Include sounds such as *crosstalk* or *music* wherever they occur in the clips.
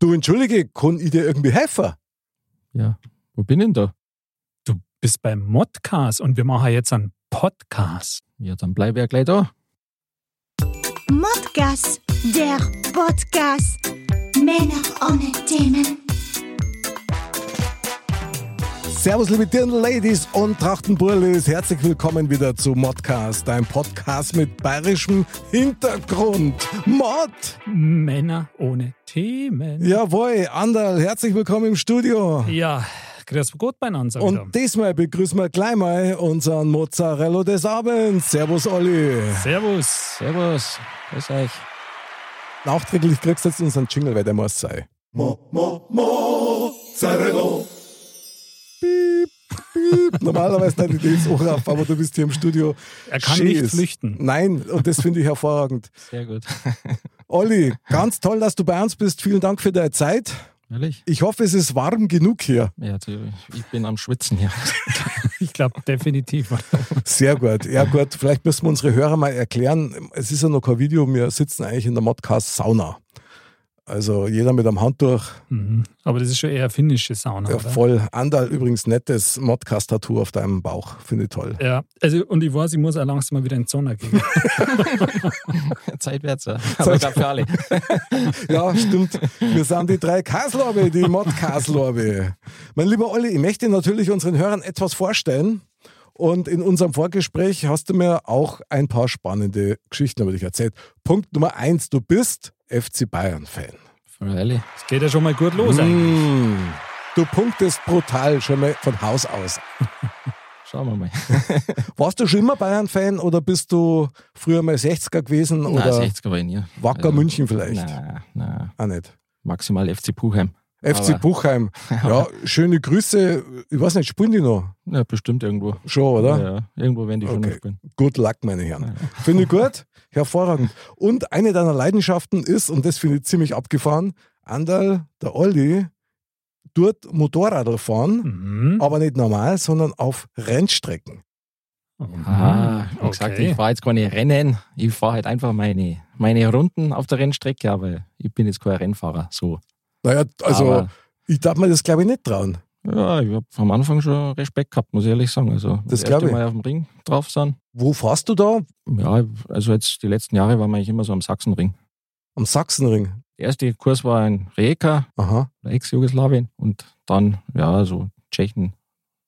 Du, entschuldige, kann ich dir irgendwie helfen? Ja, wo bin ich denn da? Du bist beim Modcast und wir machen jetzt einen Podcast. Ja, dann bleibe ich ja gleich da. Modcast, der Podcast. Männer ohne Themen. Servus, liebe Dirndl-Ladies und Trachtenburlis. Herzlich willkommen wieder zu Modcast, ein Podcast mit bayerischem Hintergrund. Mod! Männer ohne Themen. Jawohl, Anderl, herzlich willkommen im Studio. Ja, grüß Gott beieinander. wieder. Und diesmal begrüßen wir gleich mal unseren Mozzarella des Abends. Servus, Olli. Servus. Servus, grüß euch. Nachträglich kriegst du jetzt unseren Jingle, weil der muss sein. Mo, mo, Mozzarella. Piep, piep. Normalerweise nicht die das auch auf, aber du bist hier im Studio. Er kann Schön nicht ist. flüchten. Nein, und das finde ich hervorragend. Sehr gut. Olli, ganz toll, dass du bei uns bist. Vielen Dank für deine Zeit. Ehrlich? Ich hoffe, es ist warm genug hier. Ja, ich bin am Schwitzen hier. *laughs* Ich glaube definitiv. Sehr gut. Ja gut, vielleicht müssen wir unsere Hörer mal erklären. Es ist ja noch kein Video, wir sitzen eigentlich in der Modcast Sauna. Also jeder mit einem Handtuch, Mhm. Aber das ist schon eher finnische Sauna, ja, oder? voll. Andal übrigens nettes Modcast-Tattoo auf deinem Bauch. Finde ich toll. Ja, also und ich weiß, ich muss auch langsam mal wieder in die Sauna gehen. *laughs* *laughs* Zeit wird's ja. Aber ich glaube für alle. *laughs* Ja, stimmt. Wir sind die drei Kaslorbe, die Mod-Kaslorbe. Mein lieber Olli, ich möchte natürlich unseren Hörern etwas vorstellen. Und in unserem Vorgespräch hast du mir auch ein paar spannende Geschichten über dich erzählt. Punkt Nummer eins, du bist FC Bayern-Fan. Freilich. Es geht ja schon mal gut los eigentlich. Mm, du punktest brutal schon mal von Haus aus. *laughs* Schauen wir mal. *laughs* Warst du schon immer Bayern-Fan oder bist du früher mal 60er gewesen Nein, oder 60er war ich nie. Wacker Also, München vielleicht? Nein, nein. Auch nicht. Maximal FC Puchheim. FC Aber- Buchheim. Ja, *laughs* schöne Grüße. Ich weiß nicht, spielen die noch? Ja, bestimmt irgendwo. Schon, oder? Ja, irgendwo werden die schon Okay. noch spielen. Good luck, meine Herren. Finde ich gut, hervorragend. Und eine deiner Leidenschaften ist, und das finde ich ziemlich abgefahren, Andal, der Olli, dort Motorradl fahren, Mhm. aber nicht normal, sondern auf Rennstrecken. Ah, ich hab gesagt, ich fahre jetzt keine Rennen. Ich fahre halt einfach meine, meine Runden auf der Rennstrecke, aber ich bin jetzt kein Rennfahrer. So. Naja, also Aber- ich darf mir das glaube ich nicht trauen. Ja, ich habe am Anfang schon Respekt gehabt, muss ich ehrlich sagen. Also, Das das glaub erste ich. Mal auf dem Ring drauf sind. Wo fährst du da? Ja, also jetzt die letzten Jahre waren wir eigentlich immer so am Sachsenring. Am Sachsenring. Der erste Kurs war in Rijeka. Ex-Jugoslawien. Und dann, ja, so Tschechen,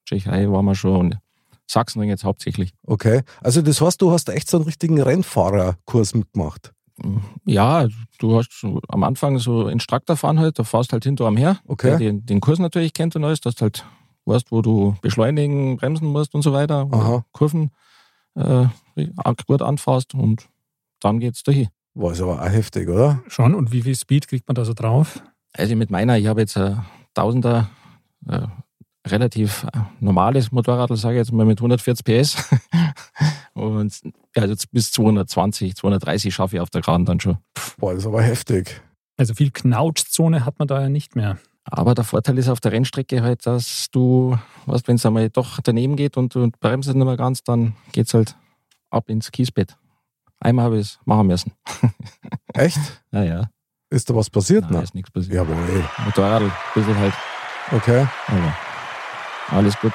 Tschechei waren wir schon. Und Sachsenring jetzt hauptsächlich. Okay. Also das heißt, du hast echt so einen richtigen Rennfahrerkurs mitgemacht. Ja, du hast so am Anfang so Instruktor fahren halt, da fährst halt hinter am her, Okay. der den, den Kurs natürlich kennt und alles, dass du halt weißt, wo du beschleunigen, bremsen musst und so weiter, Aha. Kurven äh, gut anfährst und dann geht's dahin. War es aber auch heftig, oder? Schon, und wie viel Speed kriegt man da so drauf? Also mit meiner, ich habe jetzt ein Tausender, äh, relativ äh, normales Motorrad, sage ich jetzt mal mit 140 PS. Und ja, also bis 220, 230 schaffe ich auf der Geraden dann schon. Boah, das ist aber heftig. Also viel Knautschzone hat man da ja nicht mehr. Aber der Vorteil ist auf der Rennstrecke halt, dass du, weißt, wenn es einmal doch daneben geht und du bremst nicht mehr ganz, dann geht's halt ab ins Kiesbett. Einmal habe ich es machen müssen. *laughs* Echt? Naja, Ist da was passiert? nein, Na? ist nichts passiert. Jawohl. Motorrad, ein bisschen halt, Okay. aber alles gut.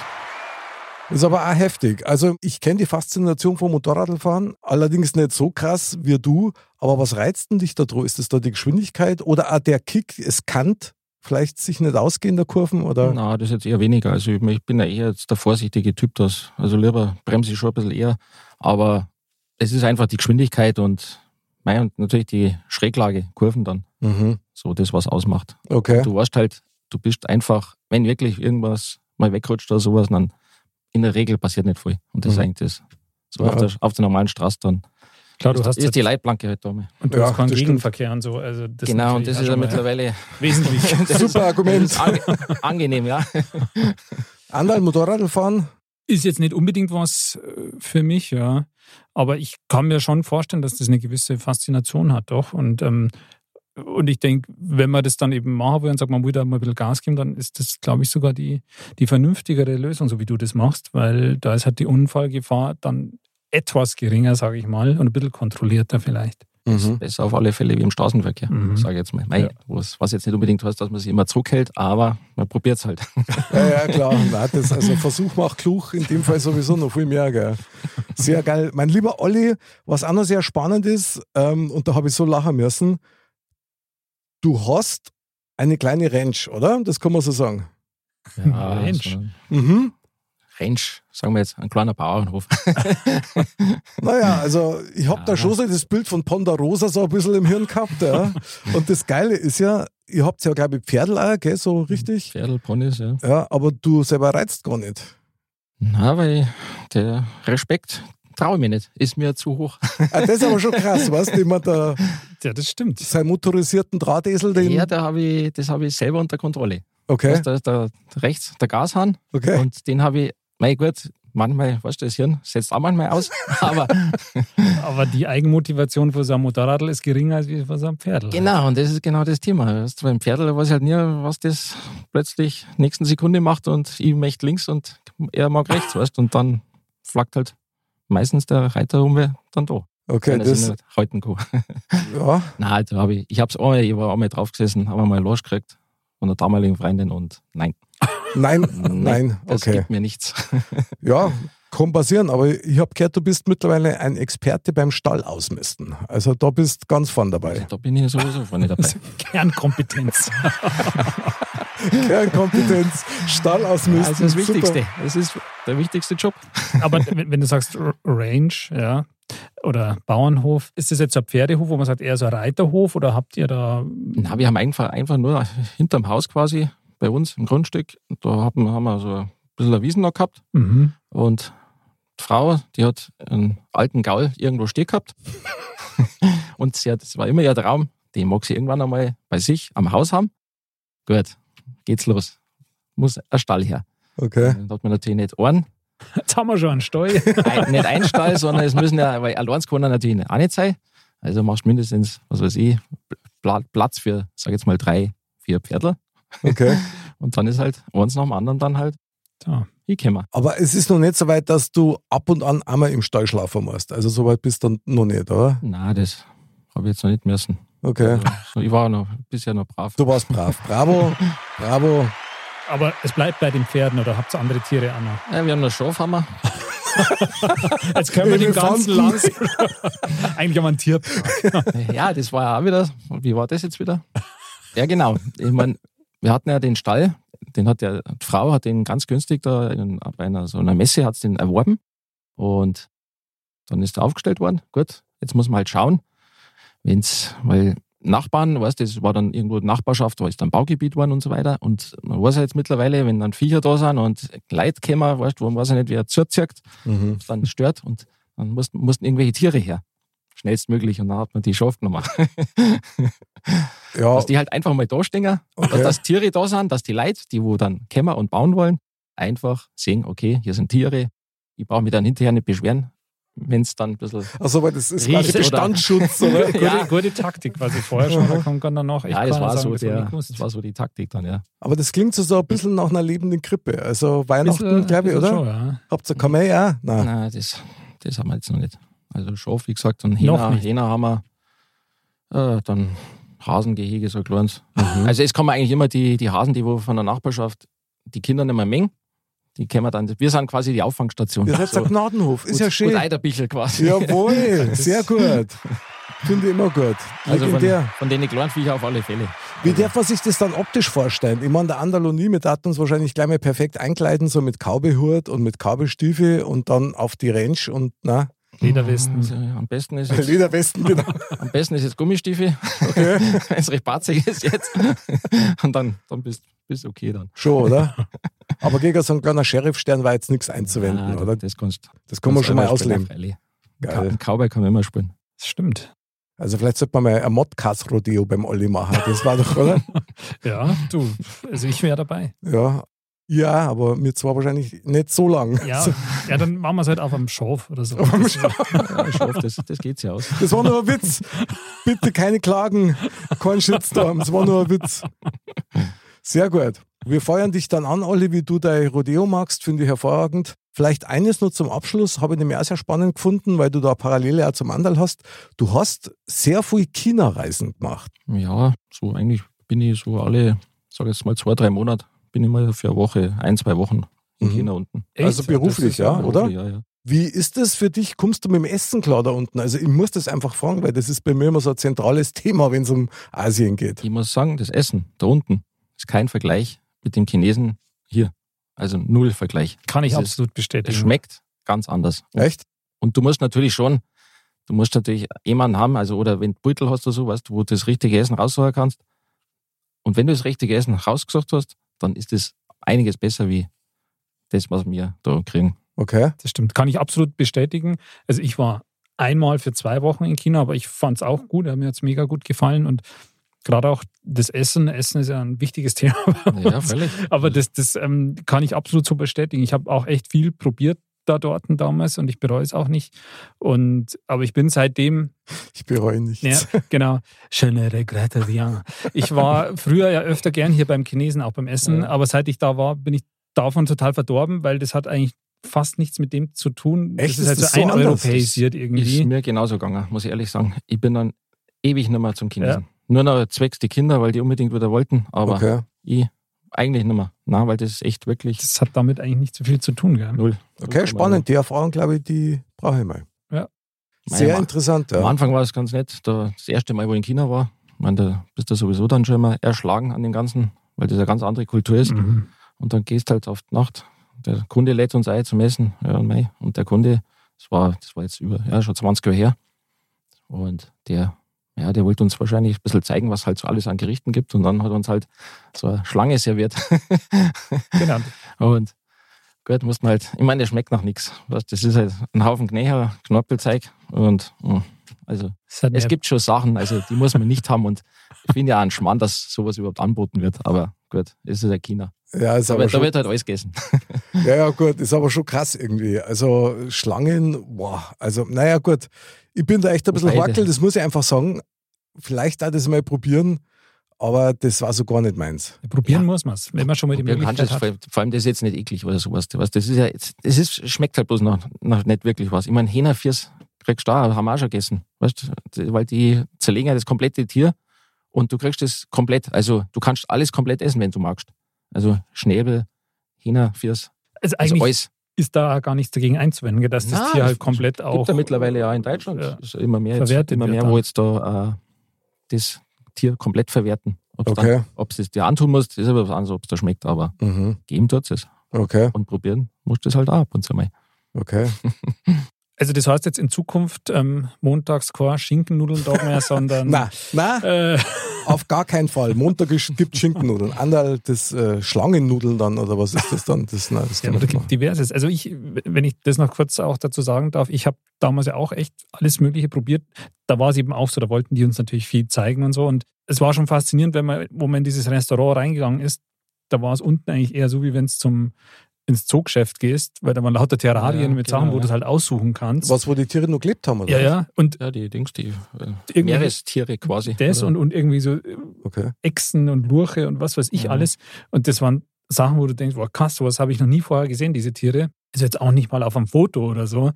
Ist aber auch heftig. Also ich kenne die Faszination vom Motorradfahren, allerdings nicht so krass wie du. Aber was reizt denn dich da dran? Ist das da die Geschwindigkeit oder auch der Kick? Es kann vielleicht sich nicht ausgehen der Kurven oder? Na, das ist jetzt eher weniger. Also ich, ich bin ja eher jetzt der vorsichtige Typ, das. Also lieber bremse ich schon ein bisschen eher. Aber es ist einfach die Geschwindigkeit und, mei, und natürlich die Schräglage, Kurven dann. Mhm. So das, was ausmacht. Okay. Du weißt halt, du bist einfach, wenn wirklich irgendwas mal wegrutscht oder sowas, dann in der Regel passiert nicht viel. Und das ist Mhm. eigentlich das. So Ja. auf, der, auf der normalen Straße dann Klar, du hast ist die Leitplanke halt da. und du Ja, hast keinen. Gegenverkehr und so. Also das Genau, und das ist ja mittlerweile *laughs* wesentlich. *laughs* ist- Super Argument. Ist ange angenehm, ja. *laughs* Anderl Motorradl fahren? Ist jetzt nicht unbedingt was äh, für mich, ja. Aber ich kann mir schon vorstellen, dass das eine gewisse Faszination hat, doch. Und, ähm, und ich denke, wenn man das dann eben machen will und sagt, man will da mal ein bisschen Gas geben, dann ist das, glaube ich, sogar die, die vernünftigere Lösung, so wie du das machst, weil da ist halt die Unfallgefahr dann etwas geringer, sage ich mal, und ein bisschen kontrollierter vielleicht. Mhm. Besser auf alle Fälle wie im Straßenverkehr, Mhm. sage ich jetzt mal. Mei, Ja. was, was jetzt nicht unbedingt heißt, dass man sich immer zurückhält, aber man probiert es halt. Ja, ja, klar. Nein, das, also Versuch macht klug, in dem Fall sowieso noch viel mehr. Gell. Sehr geil. Mein lieber Olli, was auch noch sehr spannend ist, ähm, und da habe ich so lachen müssen, du hast eine kleine Ranch, oder? Das kann man so sagen. Ja, so Mhm. Ranch, sagen wir jetzt, ein kleiner Bauernhof. *laughs* Naja, also ich habe da Ja. schon so das Bild von Ponderosa so ein bisschen im Hirn gehabt. Ja. Und das Geile ist ja, ihr habt ja, glaube ich, Pferdl auch, gell, so richtig. Pferdel, Ponys, ja. Ja, aber du selber reizt gar nicht. Na, weil der Respekt traue ich mir nicht. Ist mir zu hoch. *laughs* Ah, das ist aber schon krass, weißt du, jemand da Ja, das stimmt. seinen motorisierten Drahtesel, den. Ja, da hab ich, das habe ich selber unter Kontrolle. Okay, Weißt, da ist der, rechts der Gashahn okay. und den habe ich, mein gut, manchmal, weißt du, das Hirn setzt auch manchmal aus, *laughs* aber Aber die Eigenmotivation für so ein Motorradl ist geringer als für so ein Pferd. genau, und das ist genau das Thema. Weißt, du, beim Pferdl weiß ich halt nie, was das plötzlich nächsten Sekunde macht und ich möchte links und er mag rechts, weißt du, und dann flackt halt meistens der Reiter um dann da. Okay, das, nicht halten kann. *laughs* ja, Nein, da habe ich, ich hab's einmal, ich war einmal drauf gesessen, habe mal Losch gekriegt von der damaligen Freundin und nein, nein, *laughs* nein, das okay. gibt mir nichts. Ja, kann passieren, aber ich habe gehört, du bist mittlerweile ein Experte beim Stall ausmisten. Also da bist ganz vorn dabei. Da bin ich sowieso vorne *laughs* dabei. Kernkompetenz. *laughs* Kernkompetenz, Stall ausmisten. Also das super. Wichtigste. Das ist der wichtigste Job. Aber wenn, du sagst Range, ja, oder Bauernhof, ist das jetzt ein Pferdehof, wo man sagt, eher so ein Reiterhof oder habt ihr da. Na, wir haben einfach, einfach nur hinterm Haus quasi bei uns im Grundstück. Da haben, haben wir so bisschen eine Wiesen noch gehabt. Mhm. Und die Frau, die hat einen alten Gaul irgendwo stehen gehabt. *laughs* und sie hat, das war immer ihr Traum, den mag sie irgendwann einmal bei sich am Haus haben. Gut, geht's los. Muss ein Stall her. Okay. Dann hat man natürlich nicht einen, *laughs* Jetzt haben wir schon einen Stall. ein, nicht ein Stall, sondern es müssen ja, weil allein kann er natürlich auch nicht sein. Also machst du mindestens, was weiß ich, Pla- Platz für, sag jetzt mal, drei, vier Pferdl. Okay. *laughs* Und dann ist halt eins nach dem anderen dann halt So. hingekommen. Aber es ist noch nicht so weit, dass du ab und an einmal im Stall schlafen musst. Also so weit bist du noch nicht, oder? Nein, das habe ich jetzt noch nicht müssen. Okay. So, ich war noch bisher noch brav. Du warst brav. Bravo, *laughs* bravo. Aber es bleibt bei den Pferden oder habt ihr andere Tiere auch noch? Ja, wir haben noch Schafhammer. *laughs* Jetzt können wir den ganzen. Lanz. *laughs* Eigentlich haben wir einen Tierpark. Ja, das war ja auch wieder. Wie war das jetzt wieder? Ja, genau. Ich meine, wir hatten ja den Stall, den hat ja, die Frau hat den ganz günstig da in, bei einer so einer Messe hat den erworben und dann ist er aufgestellt worden. Gut, jetzt muss man halt schauen, wenn's, weil Nachbarn, weißt du, das war dann irgendwo Nachbarschaft, da ist dann Baugebiet worden und so weiter. Und man weiß ja jetzt mittlerweile, wenn dann Viecher da sind und Leute kommen, weißt du, wo man weiß ja nicht, wer zuzirkt, Mhm. was dann stört und dann mussten, mussten irgendwelche Tiere her. Schnellstmöglich und dann hat man die Schafe genommen. *laughs* Ja, Dass die halt einfach mal da stehen, Okay. dass Tiere da sind, dass die Leute, die wo dann kommen und bauen wollen, einfach sehen, okay, hier sind Tiere, ich brauche mich dann hinterher nicht beschweren, wenn es dann ein bisschen. also weil das ist quasi Bestandsschutz, oder? *laughs* Gute, Ja. gute Taktik, was ich vorher schon, da kann kann dann noch echt Ja, das war, sagen, so ich der, das war so die Taktik dann, ja. Aber das klingt so, so ein bisschen nach einer lebenden Krippe. Also Weihnachten, glaube ich, oder? Schon, ja. Habt ihr Kamei auch? Nein. Nein, das, das haben wir jetzt noch nicht. Also Schaf, wie gesagt, und Hähner. Hähner haben wir, äh, dann Hasengehege, so ein kleines. Mhm. Also es kommen eigentlich immer die, die Hasen, die wo von der Nachbarschaft die Kinder nicht mehr mengen. Die können wir dann, wir sind quasi die Auffangstation. Ihr seid so, der Gnadenhof. Ist gut, ja schön. Eiderbichel quasi. Jawohl, *laughs* sehr gut. Finde ich immer gut. Also von, Legendär. von den kleinen Viecher auf alle Fälle. Wie darf man sich das dann optisch vorstellen? Ich meine, der Andalonie, wir daten uns wahrscheinlich gleich mal perfekt einkleiden, so mit Kaubehut und mit Kaubestiefel und dann auf die Ranch und na, Lederwesten. Am besten ist *laughs* jetzt, Lederwesten, genau. am besten ist jetzt Gummistiefel, Okay. *laughs* wenn es recht batzig ist jetzt. *laughs* Und dann, dann bist du okay dann. Schon, oder? Aber gegen so ein kleiner Sheriff-Stern war jetzt nichts einzuwenden, Ah, oder? Das kannst Das kann man schon mal ausleben. Ka- Cowboy kann man immer spielen. Das stimmt. Also vielleicht sollte man mal ein Modcast-Rodeo beim Olli machen. Das war doch, oder? Ja, du, also ich wäre dabei. Ja. Ja, aber mir zwar wahrscheinlich nicht so lang. Ja, ja dann machen wir es halt auf am Schaf oder so. Am Schaf. Ja, ich hoffe, das, das geht sich aus. Das war nur ein Witz. Bitte keine Klagen, kein Shitstorm. Das war nur ein Witz. Sehr gut. Wir feuern dich dann an, Olli, wie du dein Rodeo magst, finde ich hervorragend. Vielleicht eines nur zum Abschluss, habe ich nämlich auch sehr spannend gefunden, weil du da Parallele auch zum Andal hast. Du hast sehr viel China-Reisen gemacht. Ja, so eigentlich bin ich so alle, sag jetzt mal zwei, drei Monate, bin ich mal für eine Woche, ein, zwei Wochen in Mhm. China unten. Echt? Also beruflich, ja, oder? Ja, ja. Wie ist das für dich? Kommst du mit dem Essen klar da unten? Also ich muss das einfach fragen, weil das ist bei mir immer so ein zentrales *laughs* Thema, wenn es um Asien geht. Ich muss sagen, das Essen da unten ist kein Vergleich mit dem Chinesen hier. Also null Vergleich. Kann ich Das ist- absolut Es bestätigen. schmeckt ganz anders. Echt? Und du musst natürlich schon, du musst natürlich jemanden haben, also oder wenn du Beutel hast oder so, weißt, du, wo du das richtige Essen raussuchen kannst. Und wenn du das richtige Essen rausgesucht hast, dann ist es einiges besser wie das, was wir da kriegen. Okay. Das stimmt. Kann ich absolut bestätigen. Also ich war einmal für zwei Wochen in China, aber ich fand es auch gut. Mir hat es mega gut gefallen und gerade auch das Essen. Essen ist ja ein wichtiges *laughs* Thema. bei Ja, völlig. Aber das, das ähm, kann ich absolut so bestätigen. Ich habe auch echt viel probiert da dort damals und ich bereue es auch nicht. Und aber ich bin seitdem Ich bereue nichts. ja, genau. Je ne regrette. Ich war früher ja öfter gern hier beim Chinesen, auch beim Essen, Ja. aber seit ich da war, bin ich davon total verdorben, weil das hat eigentlich fast nichts mit dem zu tun. Echt? Das ist halt Ist so das so anders? eineuropäisiert Ist irgendwie. mir genauso gegangen, muss ich ehrlich sagen. Ich bin dann ewig nicht mehr zum Chinesen. Nur noch zwecks die Kinder, weil die unbedingt wieder wollten, aber Okay. ich eigentlich nicht mehr. Nein, weil das ist echt wirklich Das hat damit eigentlich nicht so viel zu tun. Gell? null. Okay, spannend. Die Erfahrung, glaube ich, die brauche ich mal. Ja. Sehr Naja, interessant, Am ja. Anfang war es ganz nett. Da, das erste Mal, wo ich in China war, ich meine, da bist du sowieso dann schon mal erschlagen an dem Ganzen, weil das eine ganz andere Kultur ist. Mhm. Und dann gehst halt auf die Nacht. Der Kunde lädt uns ein zum Essen. Ja, und, mei. und der Kunde, das war, das war jetzt über, ja, schon 20 Jahre her. Und der, ja, der wollte uns wahrscheinlich ein bisschen zeigen, was halt so alles an Gerichten gibt. Und dann hat er uns halt so eine Schlange serviert. *laughs* Genau. Und gut, muss man halt, ich meine, der schmeckt nach nichts. Das ist halt ein Haufen Knäher, Knorpelzeug und mh, also es gibt schon Sachen, also die muss man nicht haben und ich finde ja auch ein Schmarrn, dass sowas überhaupt anboten wird, aber gut, es ist ja China. Ja, ist Da, aber wird- da schon, wird halt alles gegessen. ja, ja, gut, ist aber schon krass irgendwie. Also Schlangen, boah, also naja, gut. Ich bin da echt ein bisschen Wobei, horkel, das muss ich einfach sagen. Vielleicht auch das mal probieren, aber das war so gar nicht meins. Probieren Ja. muss man es, wenn man schon mal die Probieren Möglichkeit hat. vor, vor allem das ist jetzt nicht eklig oder sowas. Das ist ja, jetzt- es ist, schmeckt halt bloß noch, noch nicht wirklich was. Ich meine, Hähnerfiers kriegst du auch, haben wir auch schon gegessen. Weißt du, weil die zerlegen ja das komplette Tier und du kriegst das komplett. Also du kannst alles komplett essen, wenn du magst. Also Schnäbel, Hähnerfiers, Also also eigentlich alles. Ist da gar nichts dagegen einzuwenden, dass das Nein, Tier es halt komplett auch. Gibt ja mittlerweile ja in Deutschland ja, ist immer mehr, jetzt, immer mehr wo jetzt da äh, das Tier komplett verwerten. Ob es Okay. es dir antun musst, ist aber was anderes, ob es da schmeckt, aber Mhm. geben tut es. Okay, Und probieren musst du es halt auch ab und zu mal. okay. *laughs* Also das heißt jetzt in Zukunft ähm, montags kein Schinkennudeln da mehr, *laughs* sondern Na, na, äh, auf gar keinen Fall. Montag gibt Schinkennudeln. Anderl das äh, Schlangennudeln dann, oder was ist das dann? Das, nein, das ja, da gibt machen. diverses. Also ich, wenn ich das noch kurz auch dazu sagen darf, ich habe damals ja auch echt alles Mögliche probiert. Da war es eben auch so, da wollten die uns natürlich viel zeigen und so. Und es war schon faszinierend, wenn man, wo man in dieses Restaurant reingegangen ist, da war es unten eigentlich eher so, wie wenn es zum ins Zoogeschäft gehst, weil da waren lauter Terrarien Ja, mit genau, Sachen, wo ja. du es halt aussuchen kannst. Was, wo die Tiere noch gelebt haben, oder? ja, was? ja. Und Ja, die Dings, die äh, Irgendwie- Meerestiere quasi. das oder? und, und irgendwie so Okay. Echsen und Lurche und was weiß ich Ja. alles. Und das waren Sachen, wo du denkst, boah, krass, sowas habe ich noch nie vorher gesehen, diese Tiere. Ist jetzt auch nicht mal auf einem Foto oder so.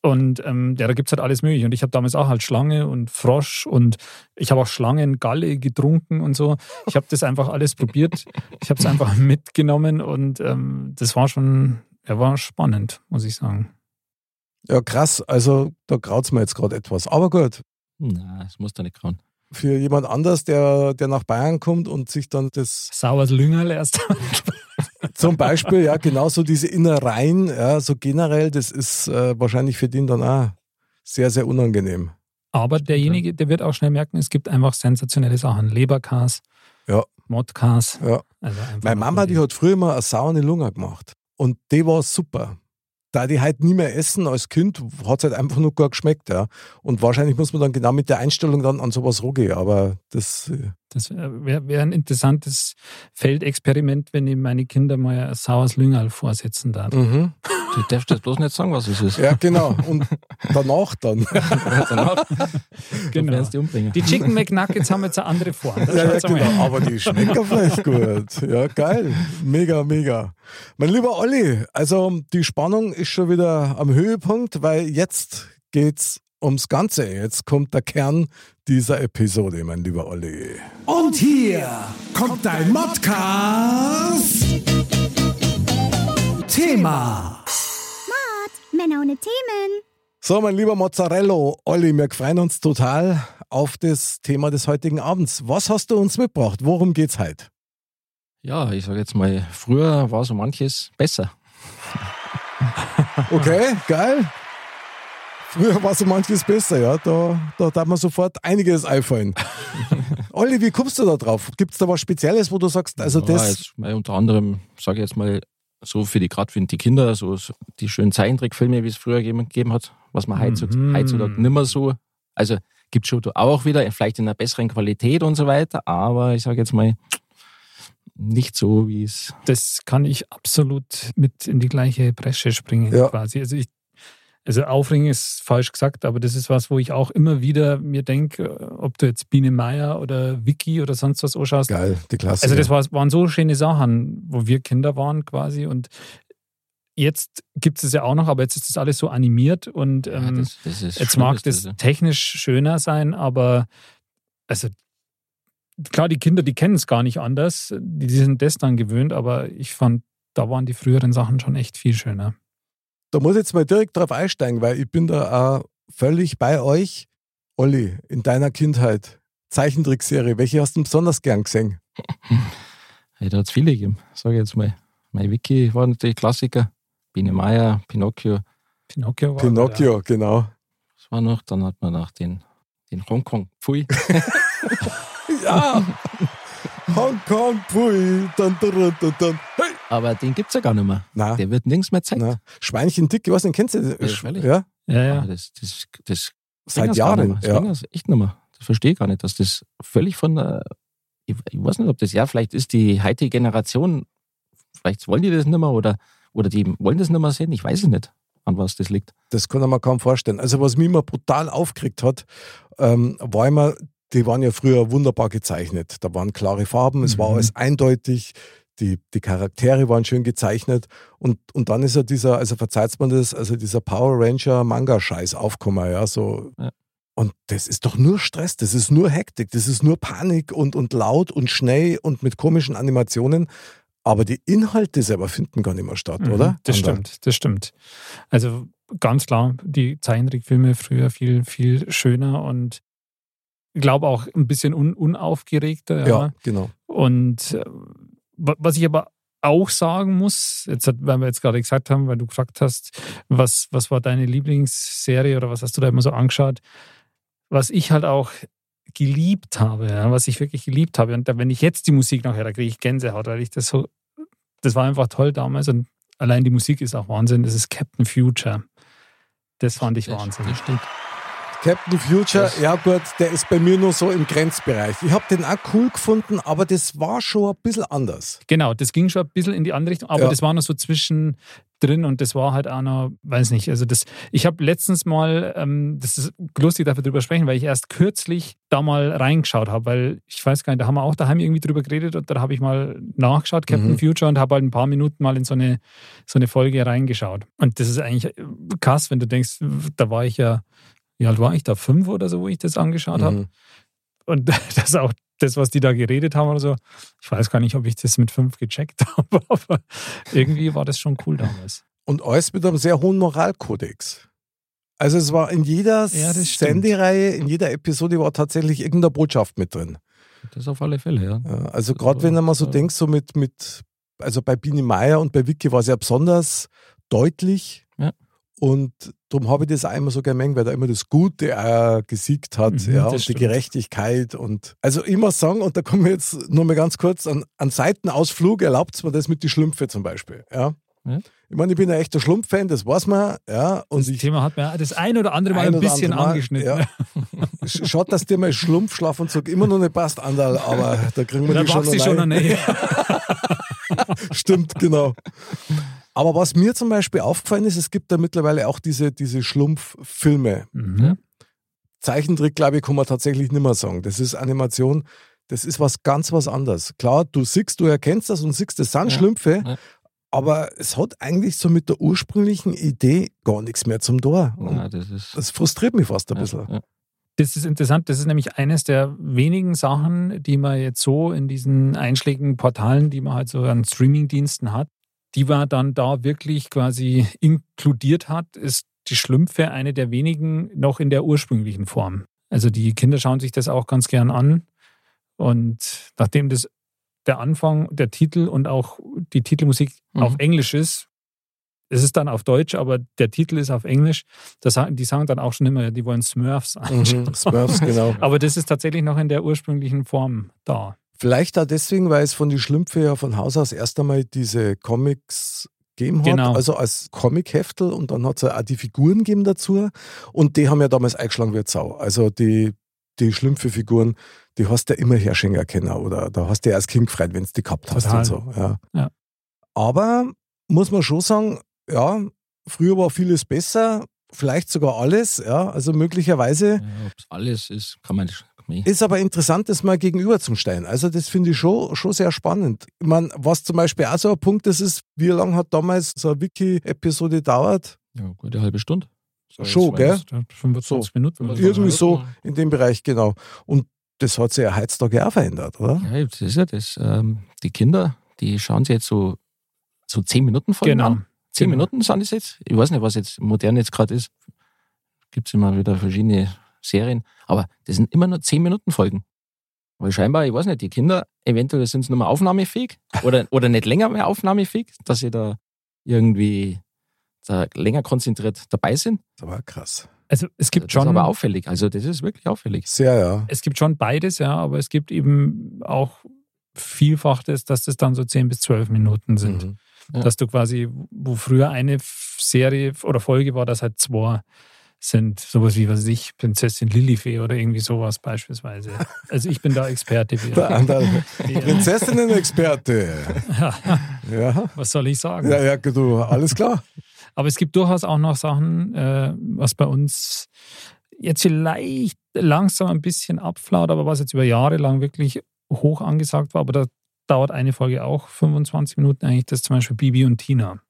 Und ähm, ja, da gibt es halt alles mögliche. Und ich habe damals auch halt Schlange und Frosch und ich habe auch Schlangengalle getrunken und so. Ich habe das einfach alles probiert. Ich habe es einfach *laughs* mitgenommen und ähm, das war schon, ja, war spannend, muss ich sagen. Ja, krass. Also da graut's mir jetzt gerade etwas. Aber gut. Nein, das muss da nicht grauen. Für jemand anders, der, der nach Bayern kommt und sich dann das Sauers Lüngerl erst. Zum Beispiel, ja, genauso diese Innereien, ja, so generell, das ist äh, wahrscheinlich für den dann auch sehr, sehr unangenehm. Aber derjenige, der wird auch schnell merken, es gibt einfach sensationelle Sachen. Leberkas, Ja. Modkas. Ja. Also Meine Mama, die hat früher mal eine saure Lunge gemacht. Und die war super. Da die halt nie mehr essen. Als Kind hat es halt einfach nur gut geschmeckt, ja. Und wahrscheinlich muss man dann genau mit der Einstellung dann an sowas rumgehen, aber das. äh, Das wäre wär ein interessantes Feldexperiment, wenn ich meine Kinder mal ein saures Lüngerl vorsetzen darf. Mhm. Du darfst jetzt bloß nicht sagen, was es ist. Ja, genau. Und danach dann. *laughs* Danach *laughs* Genau. werden sie die umbringen. Die Chicken McNuggets haben jetzt eine andere Form. Ja, ja, genau. hin. Aber die schmecken vielleicht gut. Ja, geil. Mega, mega. Mein lieber Olli, also die Spannung ist schon wieder am Höhepunkt, weil jetzt geht's ums Ganze. Jetzt kommt der Kern dieser Episode, mein lieber Olli. Und hier kommt dein Modcast. Thema. Männer ohne Themen. So, mein lieber Mozzarello, Olli, wir freuen uns total auf das Thema des heutigen Abends. Was hast du uns mitgebracht? Worum geht's heute? Ja, ich sage jetzt mal, früher war so manches besser. *laughs* Okay, geil. Früher war so manches besser, ja. Da, da darf man sofort einiges einfallen. *laughs* Olli, wie kommst du da drauf? Gibt es da was Spezielles, wo du sagst, also ja, das. jetzt mal unter anderem, sage ich jetzt mal, so für die, gerade für die Kinder, so, so die schönen Zeichentrickfilme, wie es früher gegeben, gegeben hat, was man heutzutage, Mhm. heutzutage nicht mehr so, also gibt schon auch wieder, vielleicht in einer besseren Qualität und so weiter, aber ich sage jetzt mal, nicht so, wie es Das kann ich absolut mit in die gleiche Bresche springen, Ja. quasi. Also ich also aufringen ist falsch gesagt, aber das ist was, wo ich auch immer wieder mir denke, ob du jetzt Biene Meier oder Vicky oder sonst was anschaust. Geil, die Klasse. Also das war, waren so schöne Sachen, wo wir Kinder waren quasi und jetzt gibt es ja auch noch, aber jetzt ist das alles so animiert und ja, ähm, das, das ist jetzt schlimm, mag das ja. technisch schöner sein, aber also klar, die Kinder, die kennen es gar nicht anders, die, die sind das dann gewöhnt, aber ich fand, da waren die früheren Sachen schon echt viel schöner. Da muss ich jetzt mal direkt drauf einsteigen, weil ich bin da auch völlig bei euch. Olli, in deiner Kindheit, Zeichentrickserie, welche hast du besonders gern gesehen? *laughs* Hey, da hat es viele gegeben, sage ich jetzt mal. Mein Wiki war natürlich Klassiker, Biene Meier, Pinocchio, Pinocchio war Pinocchio, genau. was war noch? Dann hat man noch den, den Hongkong Pfui. *laughs* Ja! *laughs* Hongkong, pfui, dann, dann, dann, dann. Hey. Aber den gibt es ja gar nicht mehr. Na, Der wird nirgends mehr gezeigt. na. Schweinchen dick, ich weiß nicht, kennst du das? Ja. Ja. Ja, ja. das, das, das seit Jahren. nicht mehr. Das Ja. echt nicht mehr. Das verstehe ich gar nicht, dass das völlig von der. Ich, ich weiß nicht, ob das ja, vielleicht ist die heutige Generation, vielleicht wollen die das nicht mehr oder, oder die wollen das nicht mehr sehen. Ich weiß es nicht, an was das liegt. Das kann man kaum vorstellen. Also, was mich immer brutal aufgeregt hat, ähm, war immer, die waren ja früher wunderbar gezeichnet. Da waren klare Farben, es war Mhm. alles eindeutig, die, die Charaktere waren schön gezeichnet. Und, und dann ist ja dieser, also verzeiht man das, also dieser Power Ranger Manga-Scheiß aufgekommen, ja, so. Ja. Und das ist doch nur Stress, das ist nur Hektik, das ist nur Panik und, und laut und schnell und mit komischen Animationen. Aber die Inhalte selber finden gar nicht mehr statt, Mhm, oder? Das Ander? stimmt, das stimmt. Also ganz klar, die Zeichentrickfilme früher viel, viel schöner und ich glaube auch ein bisschen un unaufgeregter. Ja. Ja, genau. Und was ich aber auch sagen muss, jetzt weil wir jetzt gerade gesagt haben, weil du gefragt hast, was, was war deine Lieblingsserie oder was hast du da immer so angeschaut, was ich halt auch geliebt habe, ja, was ich wirklich geliebt habe. Und wenn ich jetzt die Musik noch höre, da kriege ich Gänsehaut, weil ich das so, das war einfach toll damals und allein die Musik ist auch Wahnsinn. Das ist Captain Future. Das fand ich Das- Wahnsinn. Das stimmt. Captain Future, Das- ja gut, der ist bei mir nur so im Grenzbereich. Ich habe den auch cool gefunden, aber das war schon ein bisschen anders. Genau, das ging schon ein bisschen in die andere Richtung, aber Ja. das war noch so zwischendrin und das war halt auch noch, weiß nicht, also das, ich habe letztens mal, ähm, das ist lustig, dafür drüber sprechen, weil ich erst kürzlich da mal reingeschaut habe, weil ich weiß gar nicht, da haben wir auch daheim irgendwie drüber geredet und da habe ich mal nachgeschaut, Captain Mhm. Future, und habe halt ein paar Minuten mal in so eine, so eine Folge reingeschaut. Und das ist eigentlich krass, wenn du denkst, da war ich ja, wie alt war ich da? Fünf oder so, wo ich das angeschaut habe. Mhm. Und *laughs* das ist auch das, was die da geredet haben oder so. Ich weiß gar nicht, ob ich das mit fünf gecheckt *laughs* habe, aber irgendwie war das schon cool damals. Und alles mit einem sehr hohen Moralkodex. Also es war in jeder Ja. Sendereihe, in jeder Episode war tatsächlich irgendeine Botschaft mit drin. Das auf alle Fälle, ja. Ja, also gerade wenn du mal so ja. denkst, so mit, mit, also bei Bini Meier und bei Vicky war es ja besonders deutlich. Ja. Und darum habe ich das auch immer so gemerkt, weil da immer das Gute äh, gesiegt hat, Mhm, ja, und die stimmt. Gerechtigkeit. Und also muss sagen, und da kommen wir jetzt nur mal ganz kurz an, an Seitenausflug, erlaubt es mir das mit die Schlümpfe zum Beispiel. Ja. Ja. Ich meine, ich bin ein echter Schlumpf-Fan, das weiß man. Ja, und Das ich, Thema hat man das ein oder andere Mal ein ein bisschen Mal, angeschnitten. Ja. Sch- Schaut, dass dir mein Schlumpfschlafanzug immer noch nicht passt, Andal, aber da kriegen wir Da die schon schon noch nicht. *laughs* Stimmt, genau. Aber was mir zum Beispiel aufgefallen ist, es gibt da mittlerweile auch diese, diese Schlumpffilme. Mhm. Zeichentrick, glaube ich, kann man tatsächlich nicht mehr sagen. Das ist Animation, das ist was ganz was anderes. Klar, du siehst, du erkennst das und siehst, das sind Ja, Schlümpfe, ja. aber es hat eigentlich so mit der ursprünglichen Idee gar nichts mehr zum Tor. Ja, das ist. das frustriert mich fast ein bisschen. Das ist interessant. Das ist nämlich eines der wenigen Sachen, die man jetzt so in diesen einschlägigen Portalen, die man halt so an Streamingdiensten hat, die man dann da wirklich quasi inkludiert hat, ist die Schlümpfe eine der wenigen noch in der ursprünglichen Form. Also die Kinder schauen sich das auch ganz gern an. Und nachdem das der Anfang, der Titel und auch die Titelmusik Mhm. auf Englisch ist, es ist dann auf Deutsch, aber der Titel ist auf Englisch. Das, die sagen dann auch schon immer, die wollen Smurfs anschauen. Mhm, Smurfs, genau. *laughs* Aber das ist tatsächlich noch in der ursprünglichen Form da. Vielleicht auch deswegen, weil es von die Schlümpfe ja von Haus aus erst einmal diese Comics gegeben hat, Genau. also als Comic-Heftel und dann hat es ja auch die Figuren gegeben dazu und die haben ja damals eingeschlagen wie Sau. Also die, die Schlümpfe-Figuren, die hast du ja immer Herrschinger kennen oder da hast du ja als Kind gefreut, wenn du die gehabt hast Total. und so. Ja. Ja. Aber muss man schon sagen, ja, früher war vieles besser, vielleicht sogar alles, ja, also möglicherweise. Ja, Ob es alles ist, kann man nicht. Nee. Ist aber interessant, das mal gegenüber zum stellen. Also das finde ich schon, schon sehr spannend. Ich meine, was zum Beispiel auch so ein Punkt ist, ist, wie lange hat damals so eine Wiki-Episode gedauert? Ja, gute halbe Stunde. So, Schon, gell? das. 25 Minuten. oder so. Irgendwie so Minuten. in dem Bereich, genau. Und das hat sich ja heutzutage auch verändert, oder? Ja, das ist ja das. Ähm, die Kinder, die schauen sich jetzt so, so 10 Minuten Folgen Genau. an. 10 Genau. Minuten sind es jetzt. Ich weiß nicht, was jetzt modern jetzt gerade ist. Gibt es immer wieder verschiedene Serien. Aber das sind immer nur 10 Minuten Folgen. Weil scheinbar, ich weiß nicht, die Kinder, eventuell sind sie nur mehr aufnahmefähig oder, *laughs* oder nicht länger mehr aufnahmefähig, dass sie da irgendwie da länger konzentriert dabei sind. Das war krass. Also es gibt das schon. ist aber auffällig. Also das ist wirklich auffällig. Sehr, ja. Es gibt schon beides, ja, aber es gibt eben auch vielfach das, dass das dann so 10 bis 12 Minuten sind. Mhm. Ja. Dass du quasi, wo früher eine Serie oder Folge war, dass halt zwei sind. Sowas wie, was weiß ich, Prinzessin Lilifee oder irgendwie sowas beispielsweise. Also ich bin da Experte. *laughs* Der andere *laughs* Ja. Prinzessinnen-Experte. *laughs* Ja. Was soll ich sagen? ja, ja, du, alles klar. Aber es gibt durchaus auch noch Sachen, äh, was bei uns jetzt vielleicht langsam ein bisschen abflaut, aber was jetzt über Jahre lang wirklich hoch angesagt war. Aber da dauert eine Folge auch 25 Minuten eigentlich. Das zum Beispiel Bibi und Tina.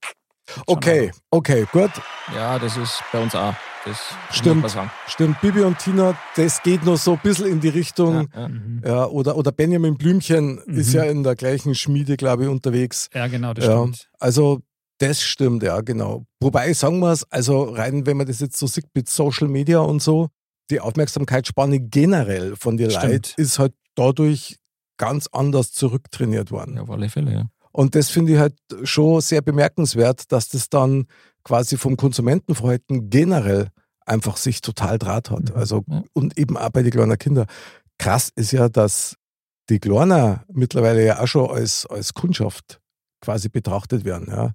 Okay, okay, gut. Ja, das ist bei uns auch. Das Stimmt. Stimmt, Bibi und Tina, das geht noch so ein bisschen in die Richtung. Ja, ja. Mhm. Ja, oder, oder Benjamin Blümchen Mhm. ist ja in der gleichen Schmiede, glaube ich, unterwegs. Ja, genau, das Ja, stimmt. also das stimmt, ja, genau. Wobei, sagen wir es, also rein, wenn man das jetzt so sieht mit Social Media und so, die Aufmerksamkeitsspanne generell von den. Leuten ist halt dadurch ganz anders zurücktrainiert worden. Ja, auf alle Fälle, ja. Und das finde ich halt schon sehr bemerkenswert, dass das dann quasi vom Konsumentenverhalten generell einfach sich total draht hat. Mhm. Also, und eben auch bei den kleinen Kindern. Krass ist ja, dass die Kleiner mittlerweile ja auch schon als, als Kundschaft quasi betrachtet werden. Ja.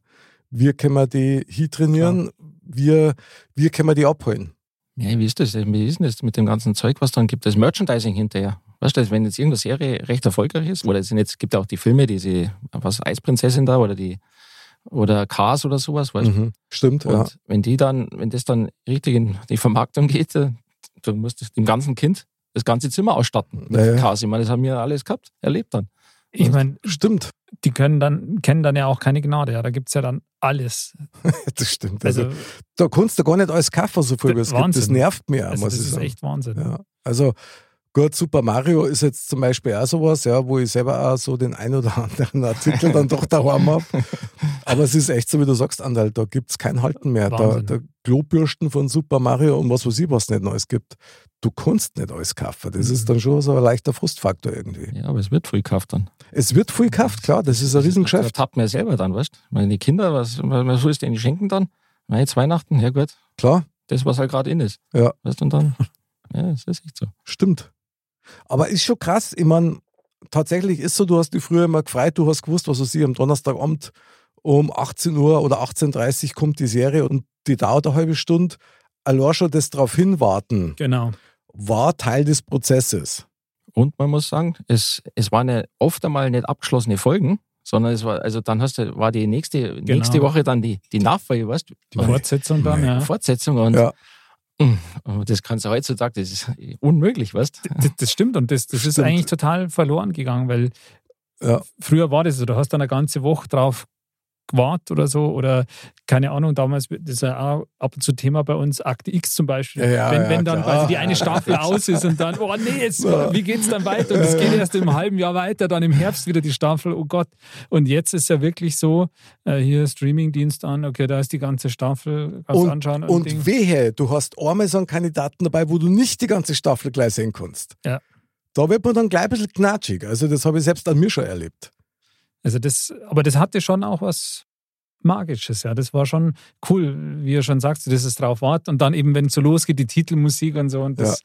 Wir können wir die hier trainieren, wir, wir können wir die abholen. Ja, wie ist das? Wie ist denn das mit dem ganzen Zeug, was dann gibt? Das Merchandising hinterher. Weißt du, wenn jetzt irgendeine Serie recht erfolgreich ist, oder es sind jetzt, gibt ja auch die Filme, diese, was, Eisprinzessin da, oder die, oder Cars oder sowas, weißt du? Mhm. Stimmt, Und ja. wenn die dann, wenn das dann richtig in die Vermarktung geht, äh, dann musst du dem ganzen Kind das ganze Zimmer ausstatten mit Ja, ja. Cars. Ich meine, das haben wir alles gehabt, erlebt dann. Ich meine, Stimmt. die können dann, kennen dann ja auch keine Gnade. Ja. Da gibt es ja dann alles. *laughs* Das stimmt. Also, Also, da kannst du gar nicht alles kaufen, so viel wie es gibt. Das nervt mir, also muss das ich ist sagen. echt Wahnsinn. Ja, also gut, Super Mario ist jetzt zum Beispiel auch sowas, ja, wo ich selber auch so den ein oder *laughs* anderen Artikel dann doch daheim habe. Aber es ist echt so, wie du sagst, Andal, da gibt es kein Halten mehr. Da, Wahnsinn. der Klobürsten von Super Mario und was weiß ich, was es nicht Neues gibt. Du kannst nicht alles kaufen. Das Mhm. ist dann schon so ein leichter Frustfaktor irgendwie. Ja, aber es wird früh gekauft dann. Es wird viel gekauft, klar, das ist ein Da Riesengeschäft. tappt man ja selber dann, weißt du? Meine Kinder, was, was soll ich denen schenken dann? Na, jetzt Weihnachten, ja gut, Klar, das, was halt gerade in ist. Ja. Weißt du, und dann, *laughs* ja, es ist echt so. stimmt. Aber ist schon krass, ich meine, tatsächlich ist so, du hast dich früher immer gefreut, du hast gewusst, was du sie am Donnerstagabend um 18 Uhr oder 18.30 Uhr kommt die Serie und die dauert eine halbe Stunde. Allein schon das darauf hinwarten Genau. war Teil des Prozesses. Und man muss sagen, es, es waren ja oft einmal nicht abgeschlossene Folgen, sondern es war, also dann hast du, war die nächste, nächste Woche dann die, die Nachfolge, weißt du? Die Fortsetzung dann, ja. Fortsetzung und Ja. Das kannst du heutzutage, das ist unmöglich, weißt du? Das, das stimmt und das, das ist Stimmt. eigentlich total verloren gegangen, weil Ja. früher war das so, du hast dann eine ganze Woche drauf gewartet oder so oder keine Ahnung, damals, das ist ja auch ab und zu Thema bei uns, Akte X zum Beispiel, Ja, wenn, ja, wenn dann quasi die eine Staffel aus ist und dann, oh nee, jetzt, wie geht's dann weiter? Und es geht erst im halben Jahr weiter, dann im Herbst wieder die Staffel, oh Gott. Und jetzt ist ja wirklich so, äh, hier Streamingdienst an, okay, da ist die ganze Staffel, kannst Und, anschauen. und Ding. wehe, du hast einmal so einen Kandidaten dabei, wo du nicht die ganze Staffel gleich sehen kannst. Ja. Da wird man dann gleich ein bisschen knatschig. Also das habe ich selbst an mir schon erlebt. Also das, aber das hatte schon auch was Magisches, ja. Das war schon cool, wie ihr schon sagst, dass es drauf wartet und dann eben, wenn es so losgeht, die Titelmusik und so und das,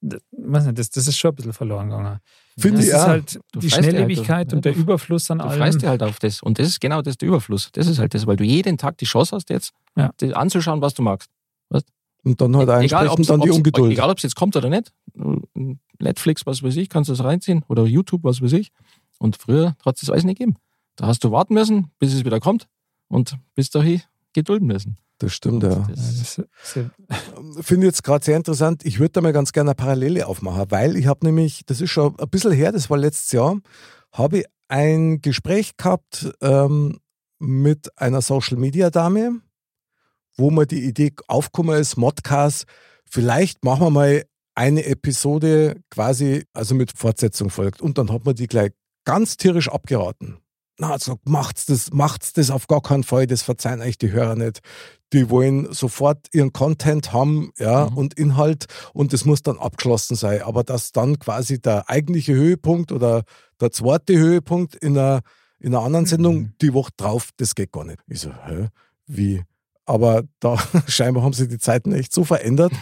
das, weiß nicht, das, das ist schon ein bisschen verloren gegangen. Finde Das ich ist auch. halt Du die halt, Schnelllebigkeit du- und der ja, du- Überfluss an Du allem. freust dich halt auf das. Und das ist genau das, der Überfluss. Das ist halt das, weil du jeden Tag die Chance hast, jetzt Ja. das anzuschauen, was du magst. Und dann halt auch entsprechend dann die Ungeduld. Egal, ob es jetzt kommt oder nicht. Netflix, was weiß ich, kannst du das reinziehen. Oder YouTube, was weiß ich. Und früher hat es das alles nicht gegeben. Da hast du warten müssen, bis es wieder kommt. Und bis dahin gedulden müssen. Das stimmt, ja. Das, Ja, das ja- Finde ich jetzt gerade sehr interessant. Ich würde da mal ganz gerne eine Parallele aufmachen, weil ich habe nämlich, das ist schon ein bisschen her, das war letztes Jahr, habe ich ein Gespräch gehabt ähm, mit einer Social Media Dame, wo mir die Idee aufgekommen ist, Modcast, vielleicht machen wir mal eine Episode quasi, also mit Fortsetzung folgt. Und dann hat man die gleich ganz tierisch abgeraten. Na, gesagt, macht's das, macht's das auf gar keinen Fall, das verzeihen euch die Hörer nicht. Die wollen sofort ihren Content haben, ja, Mhm. und Inhalt und das muss dann abgeschlossen sein. Aber dass dann quasi der eigentliche Höhepunkt oder der zweite Höhepunkt in einer, in einer anderen Sendung Mhm. die Woche drauf, das geht gar nicht. Ich so, hä? Wie? Aber da *laughs* scheinbar haben sich die Zeiten echt so verändert,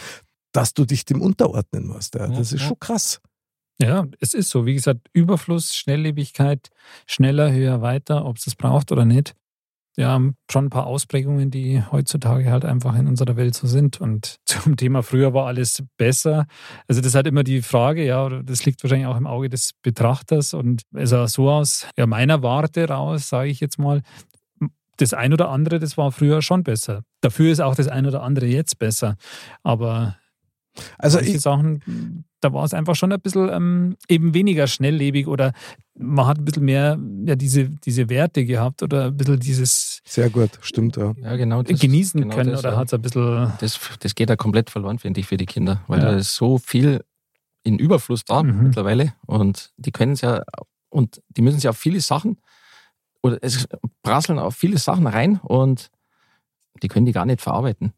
dass du dich dem unterordnen musst. Ja. Ja, Das ist ja. schon krass. Ja, es ist so. Wie gesagt, Überfluss, Schnelllebigkeit, schneller, höher, weiter, ob es das braucht oder nicht. Ja, schon ein paar Ausprägungen, die heutzutage halt einfach in unserer Welt so sind. Und *laughs* zum Thema früher war alles besser. Also das ist halt immer die Frage, ja, das liegt wahrscheinlich auch im Auge des Betrachters. Und es sah so aus, ja, meiner Warte raus, sage ich jetzt mal, das ein oder andere, das war früher schon besser. Dafür ist auch das ein oder andere jetzt besser. Aber Also ich, Sachen, da war es einfach schon ein bisschen ähm, eben weniger schnelllebig oder man hat ein bisschen mehr ja, diese, diese Werte gehabt oder ein bisschen dieses sehr gut, stimmt, ja. ja, genau. Das, genießen genau können das, oder ja. hat es ein bisschen. das, das geht ja komplett verloren, finde ich, für die Kinder. Weil Ja. da ist so viel in Überfluss da Mhm. mittlerweile. Und die können es ja, und die müssen sich auf viele Sachen, oder es prasseln auf viele Sachen rein und die können die gar nicht verarbeiten.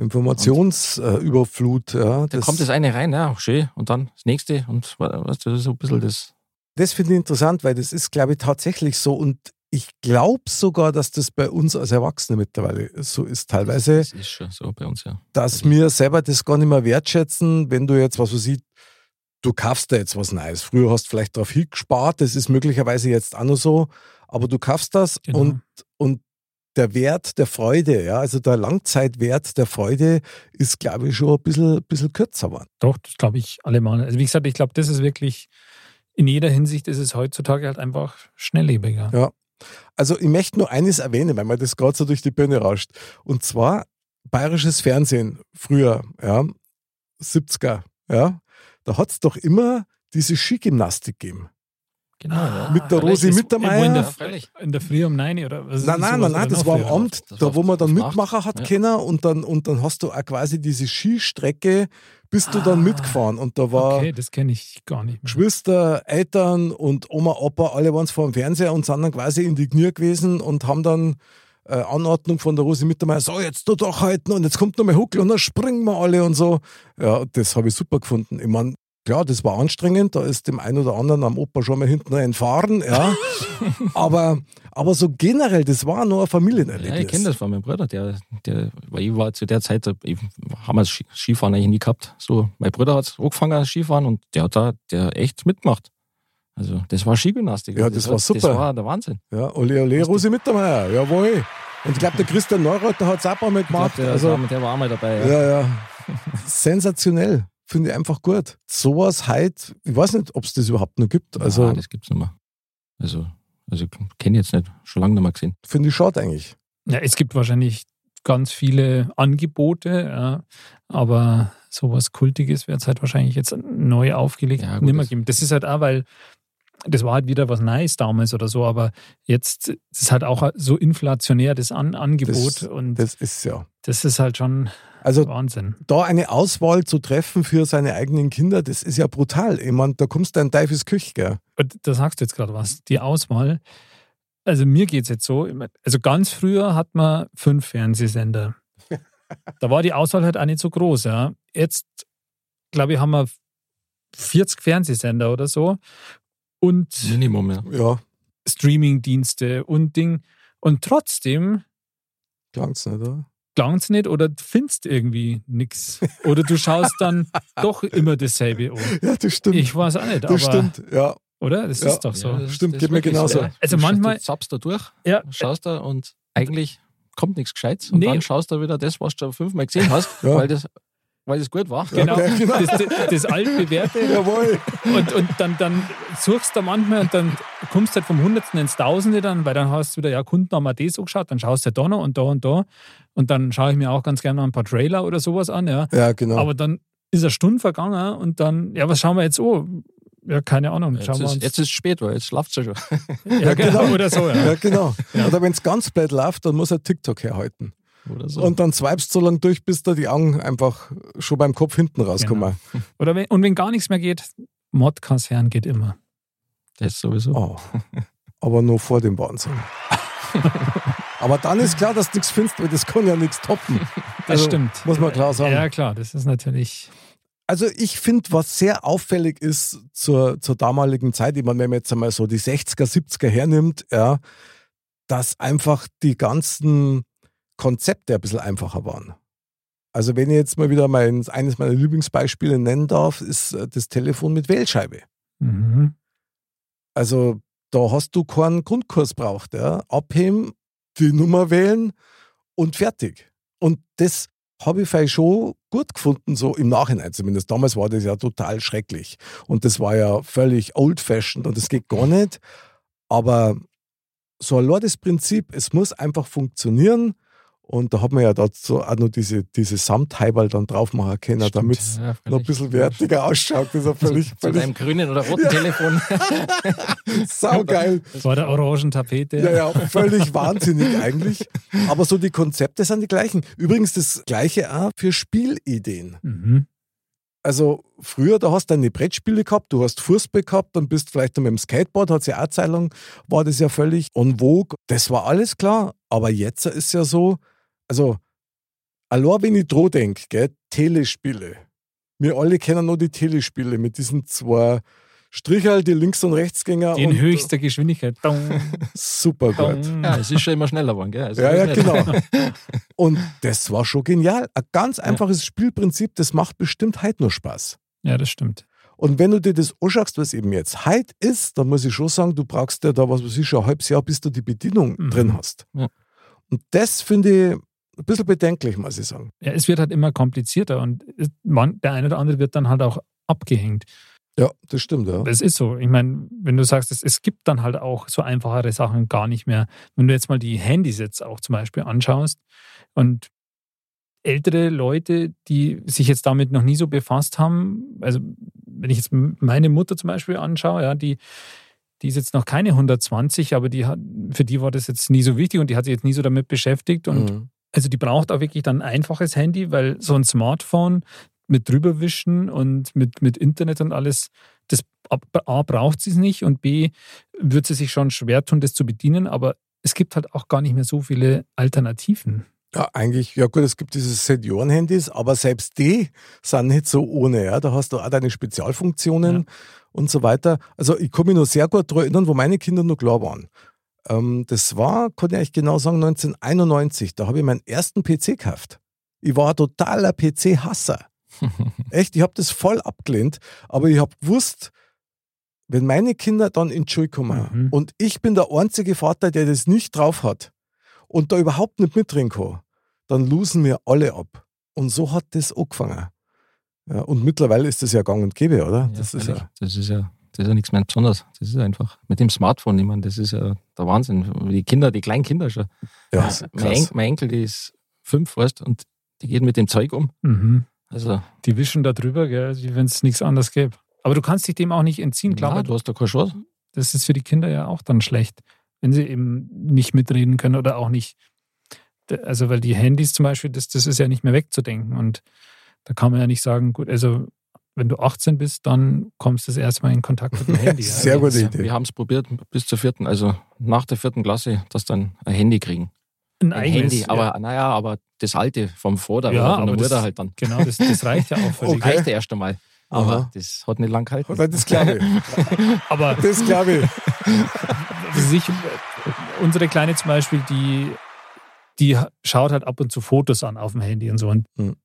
Informationsüberflut, ja. Da kommt das eine rein, ja, schön, und dann das nächste und weißt du, das ist so ein bisschen das. Das finde ich interessant, weil das ist, glaube ich, tatsächlich so. Und ich glaube sogar, dass das bei uns als Erwachsene mittlerweile so ist. Teilweise, Das ist schon so bei uns, ja. dass wir selber das gar nicht mehr wertschätzen, wenn du jetzt, was weiß ich, du kaufst da jetzt was Neues. Früher hast du vielleicht darauf hingespart, das ist möglicherweise jetzt auch noch so, aber du kaufst das Genau. und, und der Wert der Freude, ja, also der Langzeitwert der Freude ist, glaube ich, schon ein bisschen, bisschen kürzer geworden. Doch, das glaube ich allemal. Also wie gesagt, ich glaube, das ist wirklich in jeder Hinsicht ist es heutzutage halt einfach schnelllebiger. Ja. Also ich möchte nur eines erwähnen, weil mir das gerade so durch die Birne rauscht. Und zwar bayerisches Fernsehen früher, ja, 70er, ja, da hat es doch immer diese Skigymnastik gegeben. Genau, ja. Mit der Rosi Mittermeier. In der, in der Früh um 9 oder was? Nein, nein, nein, nein, das war am Amt, da wo man dann. Mitmacher hat Ja. können und dann, und dann hast du auch quasi diese Skistrecke, bist du dann Ah. mitgefahren und da war Okay, das kenne ich gar nicht. Mehr. Geschwister, Eltern und Oma, Opa, alle waren vor dem Fernseher und sind dann quasi in die Knie gewesen und haben dann äh, Anordnung von der Rosi Mittermeier, so jetzt du doch halten und jetzt kommt noch mal Huckel und dann springen wir alle und so. Ja, das habe ich super gefunden. Ich meine, klar, das war anstrengend, da ist dem einen oder anderen am Opa schon mal hinten entfahren, ja. *laughs* aber, aber so generell, das war nur ein Familienerlebnis. Ja, ich kenne das von meinem Bruder, der, der, weil ich war zu der Zeit, ich, haben wir Ski- Skifahren eigentlich nie gehabt. So, mein Bruder hat angefangen Skifahren und der hat da, der echt mitgemacht. Also das war Skigymnastik. Ja, Also das war Das super. war der Wahnsinn. Ja, ole, ole, Rosi Mittermeier, jawohl. Und ich glaube, der Christian Neureuther hat es auch Mal Ich glaub, gemacht. der, also, war, der war auch mal dabei. Ja. ja, ja. Sensationell. Finde ich einfach gut. Sowas halt, ich weiß nicht, ob es das überhaupt noch gibt. Also, ah, das gibt's nicht mehr. Also, also kenne ich jetzt nicht, schon lange nicht mehr gesehen. finde ich schade eigentlich. Ja, es gibt wahrscheinlich ganz viele Angebote, ja, aber sowas Kultiges wird es halt wahrscheinlich jetzt neu aufgelegt Ja, gut, nicht mehr das- geben. Das ist halt auch, weil das war halt wieder was Neues damals oder so, aber jetzt ist halt auch so inflationär, das An Angebot Das- und das, Das ist ja. ist halt schon Also Wahnsinn. da eine Auswahl zu treffen für seine eigenen Kinder, das ist ja brutal. Ich meine, da kommst du in Teufels Küche, gell? Und da sagst du jetzt gerade was, die Auswahl. Also mir geht es jetzt so, also ganz früher hat man fünf Fernsehsender. Da war die Auswahl halt auch nicht so groß. Ja. Jetzt, glaube ich, haben wir 40 Fernsehsender oder so und Minimum, ja. Ja, Streamingdienste und Ding. Und trotzdem klang's nicht, oder? klang's nicht oder du findest irgendwie nichts. Oder du schaust dann *laughs* doch immer dasselbe um. Ja, das stimmt. Ich weiß auch nicht, aber, das stimmt, ja. oder? Das Ja. ist doch so. Ja, das- Stimmt, das geht mir genauso. so, ja. Also Du manchmal- Du zappst da durch, Ja, schaust da und eigentlich kommt nichts Gescheites. Und Nee. dann schaust du wieder das, was du fünfmal gesehen hast, Ja. weil, das, weil das gut war. genau. Okay, *laughs* genau. Das, das, altbewährte. Jawohl. Und, und dann, dann suchst du manchmal und dann kommst du halt vom Hundertsten ins Tausende dann, weil dann hast du wieder, ja, Kunden haben das so geschaut, dann schaust du da noch und da und da. Und dann schaue ich mir auch ganz gerne noch ein paar Trailer oder sowas an, ja. Ja, genau. Aber dann ist eine Stunde vergangen und dann, ja, was schauen wir jetzt an? Ja, keine Ahnung. Schauen Jetzt wir ist, uns. jetzt ist es spät, weil jetzt schlaft ja schon. ja, genau. Oder so, ja. ja, genau. Oder wenn es ganz blöd läuft, dann muss er TikTok herhalten. Oder so. Und dann swipest so lange durch, bis da die Augen einfach schon beim Kopf hinten rauskommen. Oder wenn, und wenn gar nichts mehr geht, Modcast-Herren geht immer. das sowieso. Oh. Aber nur vor dem Wahnsinn. *laughs* Aber dann ist klar, dass du nichts findest, weil das kann ja nichts toppen. Das Also, stimmt. Muss man klar sagen. Ja, klar, das ist natürlich. Also ich finde, was sehr auffällig ist zur, zur damaligen Zeit, ich meine, wenn man jetzt einmal so die 60er, 70er hernimmt, ja, dass einfach die ganzen Konzepte ein bisschen einfacher waren. Also wenn ich jetzt mal wieder mein, eines meiner Lieblingsbeispiele nennen darf, ist äh, das Telefon mit Wählscheibe. Mhm. Also da hast du keinen Grundkurs braucht. Ja. Abheben, die Nummer wählen und fertig. Und das habe ich vielleicht schon gut gefunden, so im Nachhinein zumindest. Damals war das ja total schrecklich. Und das war ja völlig old-fashioned und das geht gar nicht. Aber so allein das Prinzip, es muss einfach funktionieren. Und da hat man ja dazu auch noch diese, diese Samtheiberl dann drauf machen können, damit es ja, noch ein bisschen wertiger ausschaut. Das ist ja völlig, zu, zu völlig deinem grünen oder roten Telefon. *laughs* saugeil. Vor der orangen Tapete. Ja, ja, völlig wahnsinnig eigentlich. Aber so die Konzepte sind die gleichen. Übrigens das gleiche auch für Spielideen. Mhm. Also früher, da hast du deine Brettspiele gehabt, du hast Fußball gehabt, dann bist du vielleicht noch mit dem Skateboard, hat ja auch eine Zeit lang, war das ja völlig en vogue. Das war alles klar. Aber jetzt ist ja so, also allein wenn ich dran denke, gell, Telespiele. Wir alle kennen nur die Telespiele mit diesen zwei Strichel, die Links- und Rechtsgänger. In und höchster Geschwindigkeit. Super gut. ja, es ist schon immer schneller geworden, gell? Also Ja, ja, genau. *laughs* Und das war schon genial. Ein ganz einfaches Spielprinzip, das macht bestimmt heute nur Spaß. Ja, das stimmt. Und wenn du dir das anschaust, was eben jetzt heute ist, dann muss ich schon sagen, du brauchst ja da, was weiß ich, schon ein halbes Jahr, bis du die Bedienung Mhm. drin hast. Ja. Und das finde ich ein bisschen bedenklich, muss ich sagen. Ja, es wird halt immer komplizierter und man, der eine oder andere wird dann halt auch abgehängt. Ja, das stimmt, ja. Das ist so. Ich meine, wenn du sagst, es, es gibt dann halt auch so einfachere Sachen gar nicht mehr. Wenn du jetzt mal die Handys jetzt auch zum Beispiel anschaust und ältere Leute, die sich jetzt damit noch nie so befasst haben, also wenn ich jetzt meine Mutter zum Beispiel anschaue, ja, die, die ist jetzt noch keine 120, aber die hat, für die war das jetzt nie so wichtig und die hat sich jetzt nie so damit beschäftigt und Mhm. Also die braucht auch wirklich dann ein einfaches Handy, weil so ein Smartphone mit drüberwischen und mit, mit Internet und alles, das A braucht sie es nicht und B wird sie sich schon schwer tun, das zu bedienen, aber es gibt halt auch gar nicht mehr so viele Alternativen. Ja, eigentlich, ja gut, es gibt diese Senioren-Handys, aber selbst die sind nicht so ohne. Ja. Da hast du auch deine Spezialfunktionen und so weiter. Also ich kann mich noch sehr gut daran erinnern, wo meine Kinder noch klar waren. Ähm, das war, kann ich genau sagen, 1991. Da habe ich meinen ersten PC gekauft. Ich war ein totaler PC-Hasser. *laughs* Echt, ich habe das voll abgelehnt, aber ich habe gewusst, wenn meine Kinder dann in die Schule kommen Mhm. und ich bin der einzige Vater, der das nicht drauf hat und da überhaupt nicht mitreden kann, dann losen wir alle ab. Und so hat das angefangen. Ja, und mittlerweile ist das ja gang und gäbe, oder? Ja, das ist ja, das ist ja, das ist ja nichts mehr Besonderes. Das ist einfach mit dem Smartphone, ich meine, das ist ja der Wahnsinn. Die Kinder, die kleinen Kinder schon. ja, mein, En krass. mein Enkel, die ist fünf, weißt und die geht mit dem Zeug um. Mhm. Also, Die wischen da drüber, gell, wie wenn es nichts anderes gäbe. Aber du kannst dich dem auch nicht entziehen, klar, klar. du hast da keine Chance. das ist für die Kinder ja auch dann schlecht, wenn sie eben nicht mitreden können oder auch nicht. Also, weil die Handys zum Beispiel, das, das ist ja nicht mehr wegzudenken. Und da kann man ja nicht sagen, gut, also wenn du 18 bist, dann kommst du das erste Mal in Kontakt mit dem *laughs* Handy. ja. Sehr gute Wir- Idee. Wir haben es probiert bis zur vierten, also nach der vierten Klasse, dass dann ein Handy kriegen. Ein Ein eigenes, Handy, aber ja. naja, aber das alte vom Vater Ja, von der aber das- Mutter halt dann. Genau, das, das reicht ja auch völlig. Okay. Reichte erst einmal. Aber Aha. das hat nicht lang gehalten. Oder das glaube ich. *laughs* Aber Das glaube ich. *laughs* sich, unsere Kleine zum Beispiel, die, die schaut halt ab und zu Fotos an auf dem Handy und so. Und Hm.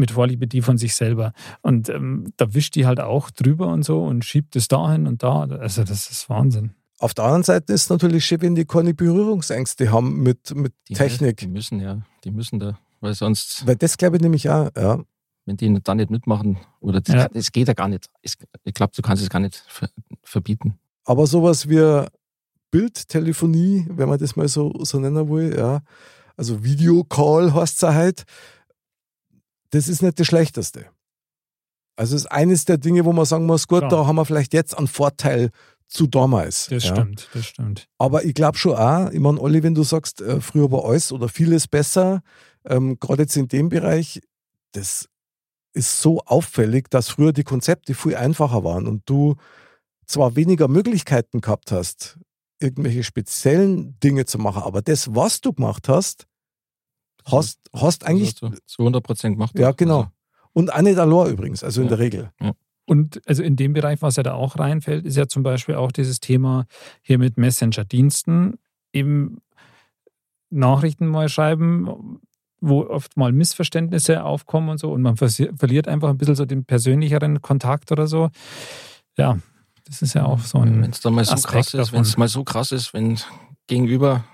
Mit Vorliebe die von sich selber. Und ähm, da wischt die halt auch drüber und so und schiebt es dahin und da. Also das ist Wahnsinn. Auf der anderen Seite ist es natürlich schön, wenn die keine Berührungsängste haben mit, mit Die, Die Technik. müssen ja, die müssen da, weil sonst, Weil das glaube ich nämlich auch, ja. wenn die da nicht mitmachen, oder das, Ja. das geht ja gar nicht. Es- Ich glaube, du kannst es gar nicht ver, verbieten. Aber sowas wie Bildtelefonie, wenn man das mal so, so nennen will, ja, also Videocall heißt es ja halt, das ist nicht das Schlechteste. Also es ist eines der Dinge, wo man sagen muss, gut, Klar. da haben wir vielleicht jetzt einen Vorteil zu damals. Das ja. stimmt, das stimmt. Aber ich glaube schon auch, ich meine, Olli, wenn du sagst, äh, früher war alles oder vieles besser, ähm, gerade jetzt in dem Bereich, das ist so auffällig, dass früher die Konzepte viel einfacher waren und du zwar weniger Möglichkeiten gehabt hast, irgendwelche speziellen Dinge zu machen, aber das, was du gemacht hast, hast, hast eigentlich, Das hast du zu 100 Prozent gemacht. ja genau. Also, Und auch nicht allein übrigens, also in Ja. der Regel. Und also in dem Bereich, was ja da auch reinfällt, ist ja zum Beispiel auch dieses Thema hier mit Messenger-Diensten, eben Nachrichten mal schreiben, wo oft mal Missverständnisse aufkommen und so und man verliert einfach ein bisschen so den persönlicheren Kontakt oder so. Ja, das ist ja auch so wenn ein es dann mal so Aspekt krass ist, wenn es mal so krass ist, wenn gegenüber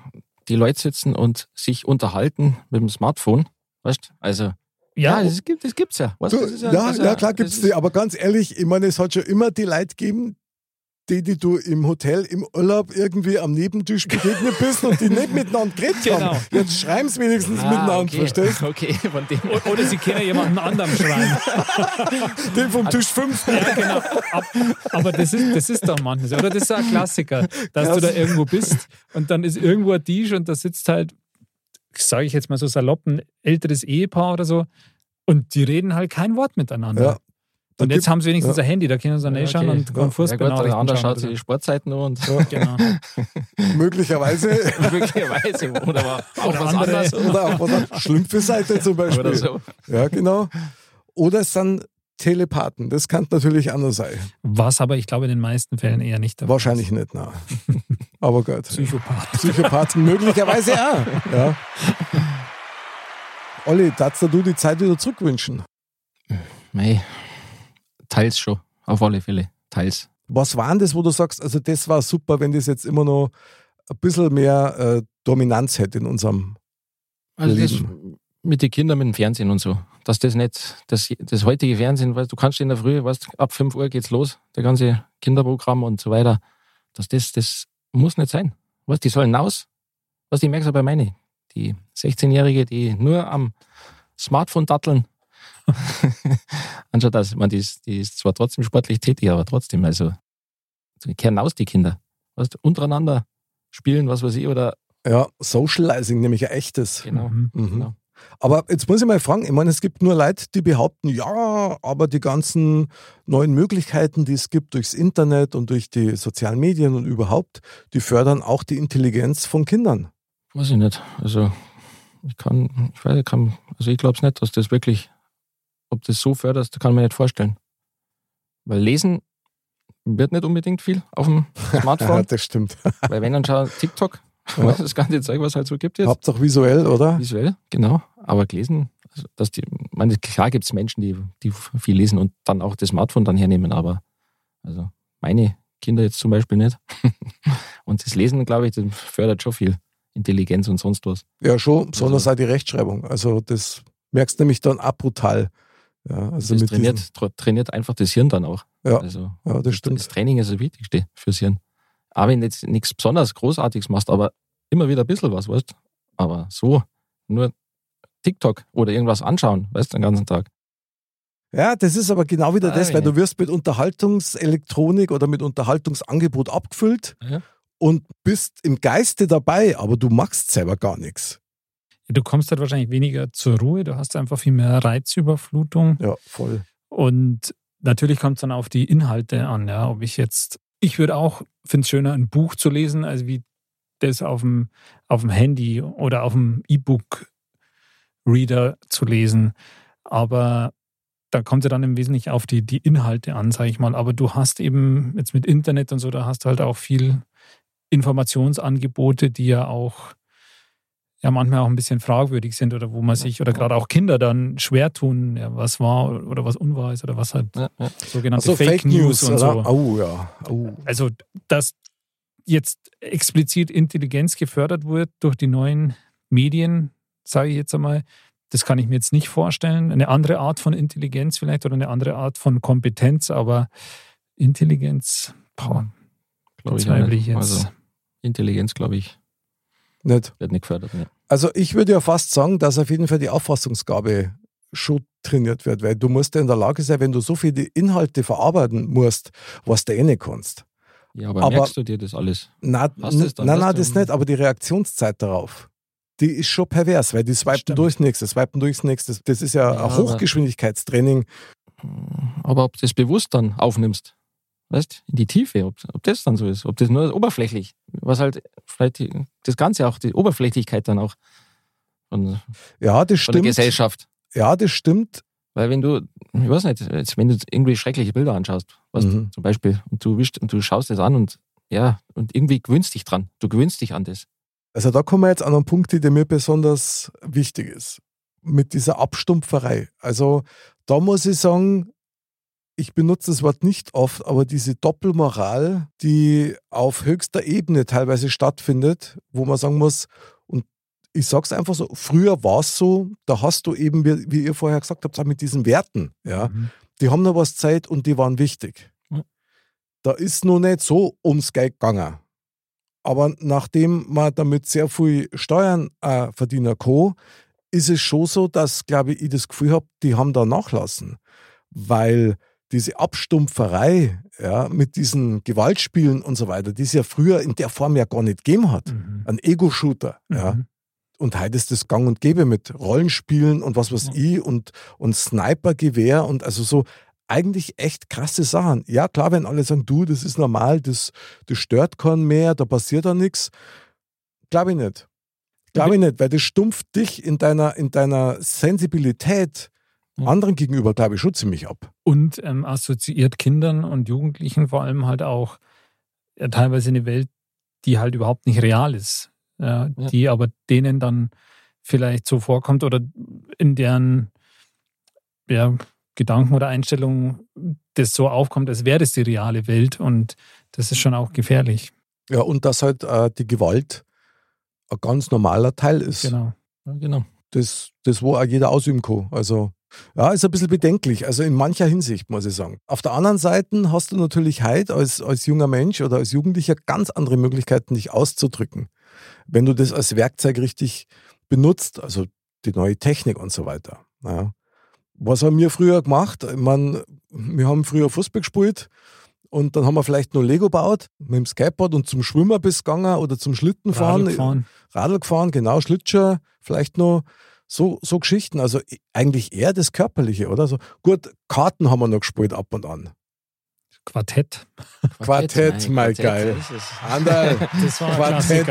die Leute sitzen und sich unterhalten mit dem Smartphone, weißt Also, ja, das gibt es gibt's ja. Weißt, Du, das ist ja, ja, ist klar das gibt es ist- die, aber ganz ehrlich, ich meine, es hat schon immer die Leute gegeben, die, die du im Hotel, im Urlaub irgendwie am Nebentisch begegnet bist und die nicht miteinander geredet Genau. haben. Jetzt schreiben sie wenigstens Ah, miteinander, okay. verstehst Okay, von dem. oder sie können jemanden anderen schreiben. du? *laughs* Den vom Tisch 5. Ja, genau. Ab, aber das ist, das ist doch manchmal so. Oder das ist ein Klassiker, dass du da irgendwo bist und dann ist irgendwo ein Tisch und da sitzt halt, sage ich jetzt mal so salopp, ein älteres Ehepaar oder so und die reden halt kein Wort miteinander. Ja. Und jetzt haben sie wenigstens ja. ein Handy, da können sie dann Ja, eh schauen okay. und Ja. können Ja gut, andere schauen. schaut so. die Sportzeiten an und Genau. *laughs* möglicherweise *laughs* möglicherweise oder auch Oder was andere. anderes oder auf was *laughs* schlimmste Seite zum Beispiel. oder so. Ja, genau. Oder es sind Telepathen. Das kann natürlich anders sein. Was aber, ich glaube, in den meisten Fällen eher nicht. Wahrscheinlich nicht, na. Aber gut. ist. Psychopath. Psychopathen möglicherweise auch. Ja. Olli, darfst du die Zeit wieder zurückwünschen? Mei, teils schon, auf alle Fälle, teils. Was war denn das, wo du sagst, also das war super, wenn das jetzt immer noch ein bisschen mehr äh, Dominanz hätte in unserem Also Leben. mit den Kindern, mit dem Fernsehen und so. Dass das nicht, das, das heutige Fernsehen, weißt, du kannst in der Früh, weißt, ab 5 Uhr geht's los, der ganze Kinderprogramm und so weiter. Dass das, das muss nicht sein. Was, die sollen raus. Was, ich merke es ja bei meine, die 16-Jährige, die nur am Smartphone datteln. *laughs* Anstatt dass, man, die ist, die ist zwar trotzdem sportlich tätig, aber trotzdem, also, die kehren aus, die Kinder. Weißt, untereinander spielen, was weiß ich, oder, ja, Socializing, nämlich ein echtes. genau. Mhm. Mhm. genau. Aber jetzt muss ich mal fragen, ich meine, es gibt nur Leute, die behaupten, ja, aber die ganzen neuen Möglichkeiten, die es gibt durchs Internet und durch die sozialen Medien und überhaupt, die fördern auch die Intelligenz von Kindern. Weiß ich nicht. Also ich kann, ich weiß, ich kann, also ich glaube es nicht, dass das wirklich, ob das so fördert, kann ich mir nicht vorstellen. Weil lesen wird nicht unbedingt viel auf dem *laughs* Smartphone, das stimmt. *laughs* weil wenn dann schau TikTok, Ja. das ganze Zeug, was halt so gibt jetzt, Hauptsache visuell, oder? visuell, genau. Aber gelesen, also dass die, meine, klar gibt es Menschen, die, die viel lesen und dann auch das Smartphone dann hernehmen, aber also meine Kinder jetzt zum Beispiel nicht. *laughs* und das Lesen, glaube ich, das fördert schon viel Intelligenz und sonst was. Ja, schon, besonders Also- auch die Rechtschreibung. Also das merkst du nämlich dann auch brutal. Ja, also das mit trainiert, tra trainiert einfach das Hirn dann auch. Ja. Also, ja, das das stimmt. Training ist das Wichtigste fürs Hirn. Auch wenn du jetzt nichts besonders Großartiges machst, aber immer wieder ein bisschen was, weißt Aber so, nur TikTok oder irgendwas anschauen, weißt du, den ganzen Tag. Ja, das ist aber genau wieder Ah, das, weil ja. du wirst mit Unterhaltungselektronik oder mit Unterhaltungsangebot abgefüllt Ja. und bist im Geiste dabei, aber du machst selber gar nichts. Du kommst halt wahrscheinlich weniger zur Ruhe, du hast einfach viel mehr Reizüberflutung. Ja, voll. Und natürlich kommt es dann auf die Inhalte an, ja. Ob ich jetzt, ich würde auch, finde es schöner, ein Buch zu lesen, als wie das auf dem, auf dem Handy oder auf dem E-Book-Reader zu lesen. Aber da kommt ja dann im Wesentlichen auf die, die Inhalte an, sage ich mal. Aber du hast eben jetzt mit Internet und so, da hast du halt auch viel Informationsangebote, die ja auch ja manchmal auch ein bisschen fragwürdig sind oder wo man sich oder gerade auch Kinder dann schwer tun, ja, was war oder was unwahr ist oder was halt Ja, ja. sogenannte Also Fake, News und oder? so. Oh ja. Oh. Also, dass jetzt explizit Intelligenz gefördert wird durch die neuen Medien, sage ich jetzt einmal, das kann ich mir jetzt nicht vorstellen. Eine andere Art von Intelligenz vielleicht oder eine andere Art von Kompetenz, aber Intelligenz, boah, Glaube ich, ich jetzt. Also, Intelligenz, glaube ich, Nicht. wird nicht gefördert. Ne. Also ich würde ja fast sagen, dass auf jeden Fall die Auffassungsgabe schon trainiert wird, weil du musst ja in der Lage sein, wenn du so viele Inhalte verarbeiten musst, was du eh nicht kannst. Ja, aber, Aber- merkst du dir das alles? Hast du es dann, nein, nein, das nicht, aber die Reaktionszeit darauf, die ist schon pervers, weil die swipen Stimmt. durchs nächste, swipen durchs nächste. Das ist ja, Ja, ein aber- Hochgeschwindigkeitstraining. Aber ob du das bewusst dann aufnimmst, weißt in die Tiefe, ob, ob das dann so ist, ob das nur oberflächlich, was halt vielleicht die, das Ganze auch, die Oberflächlichkeit dann auch von, Ja, das von der. Gesellschaft. Ja, das stimmt. Weil wenn du, ich weiß nicht, jetzt, wenn du irgendwie schreckliche Bilder anschaust, was Mhm. zum Beispiel, und du wischst und du schaust das an und ja, und irgendwie gewöhnst dich dran. Du gewöhnst dich an das. Also da kommen wir jetzt an einen Punkt, der mir besonders wichtig ist. Mit dieser Abstumpferei. Also da muss ich sagen, ich benutze das Wort nicht oft, aber diese Doppelmoral, die auf höchster Ebene teilweise stattfindet, wo man sagen muss, und ich sag's einfach so, früher war es so, da hast du eben, wie, wie ihr vorher gesagt habt, mit diesen Werten, ja, Mhm. die haben noch was Zeit und die waren wichtig. Da ist noch nicht so ums Geld gegangen. Aber nachdem man damit sehr viel Steuern äh, verdienen kann, ist es schon so, dass, glaube ich, ich das Gefühl habe, die haben da nachlassen. Weil diese Abstumpferei ja, mit diesen Gewaltspielen und so weiter, die es ja früher in der Form ja gar nicht gegeben hat. Mhm. Ein Ego-Shooter. Ja. Mhm. Und heute ist das gang und gäbe mit Rollenspielen und was weiß ich und, und Snipergewehr und also so eigentlich echt krasse Sachen. Ja, klar, wenn alle sagen, du, das ist normal, das, das stört keinen mehr, da passiert da nichts. Glaube ich nicht. Glaube ich nicht, weil das stumpft dich in deiner, in deiner Sensibilität Ja. Anderen gegenüber, glaube ich, schon ziemlich ab. Und ähm, assoziiert Kindern und Jugendlichen vor allem halt auch ja, teilweise eine Welt, die halt überhaupt nicht real ist. Ja, Ja. Die aber denen dann vielleicht so vorkommt oder in deren ja, Gedanken oder Einstellungen das so aufkommt, als wäre das die reale Welt. Und das ist schon auch gefährlich. Ja, und dass halt äh, die Gewalt ein ganz normaler Teil ist. Genau. Ja, genau. das, das wo auch jeder ausüben kann. Also, ja, ist ein bisschen bedenklich, also in mancher Hinsicht, muss ich sagen. Auf der anderen Seite hast du natürlich heute als, als junger Mensch oder als Jugendlicher ganz andere Möglichkeiten, dich auszudrücken. Wenn du das als Werkzeug richtig benutzt, also die neue Technik und so weiter. Ja. Was haben wir früher gemacht? Ich mein, wir haben früher Fußball gespielt und dann haben wir vielleicht noch Lego gebaut mit dem Skateboard und zum Schwimmer bis gegangen oder zum Schlittenfahren. Radl fahren. Radl gefahren, genau, Schlittschuh, vielleicht noch so, so Geschichten. Also eigentlich eher das Körperliche, oder? So, gut, Karten haben wir noch gespielt ab und an. Quartett. Quartett, mein geil. so ist es. Anderl, *laughs* Das war Quartett,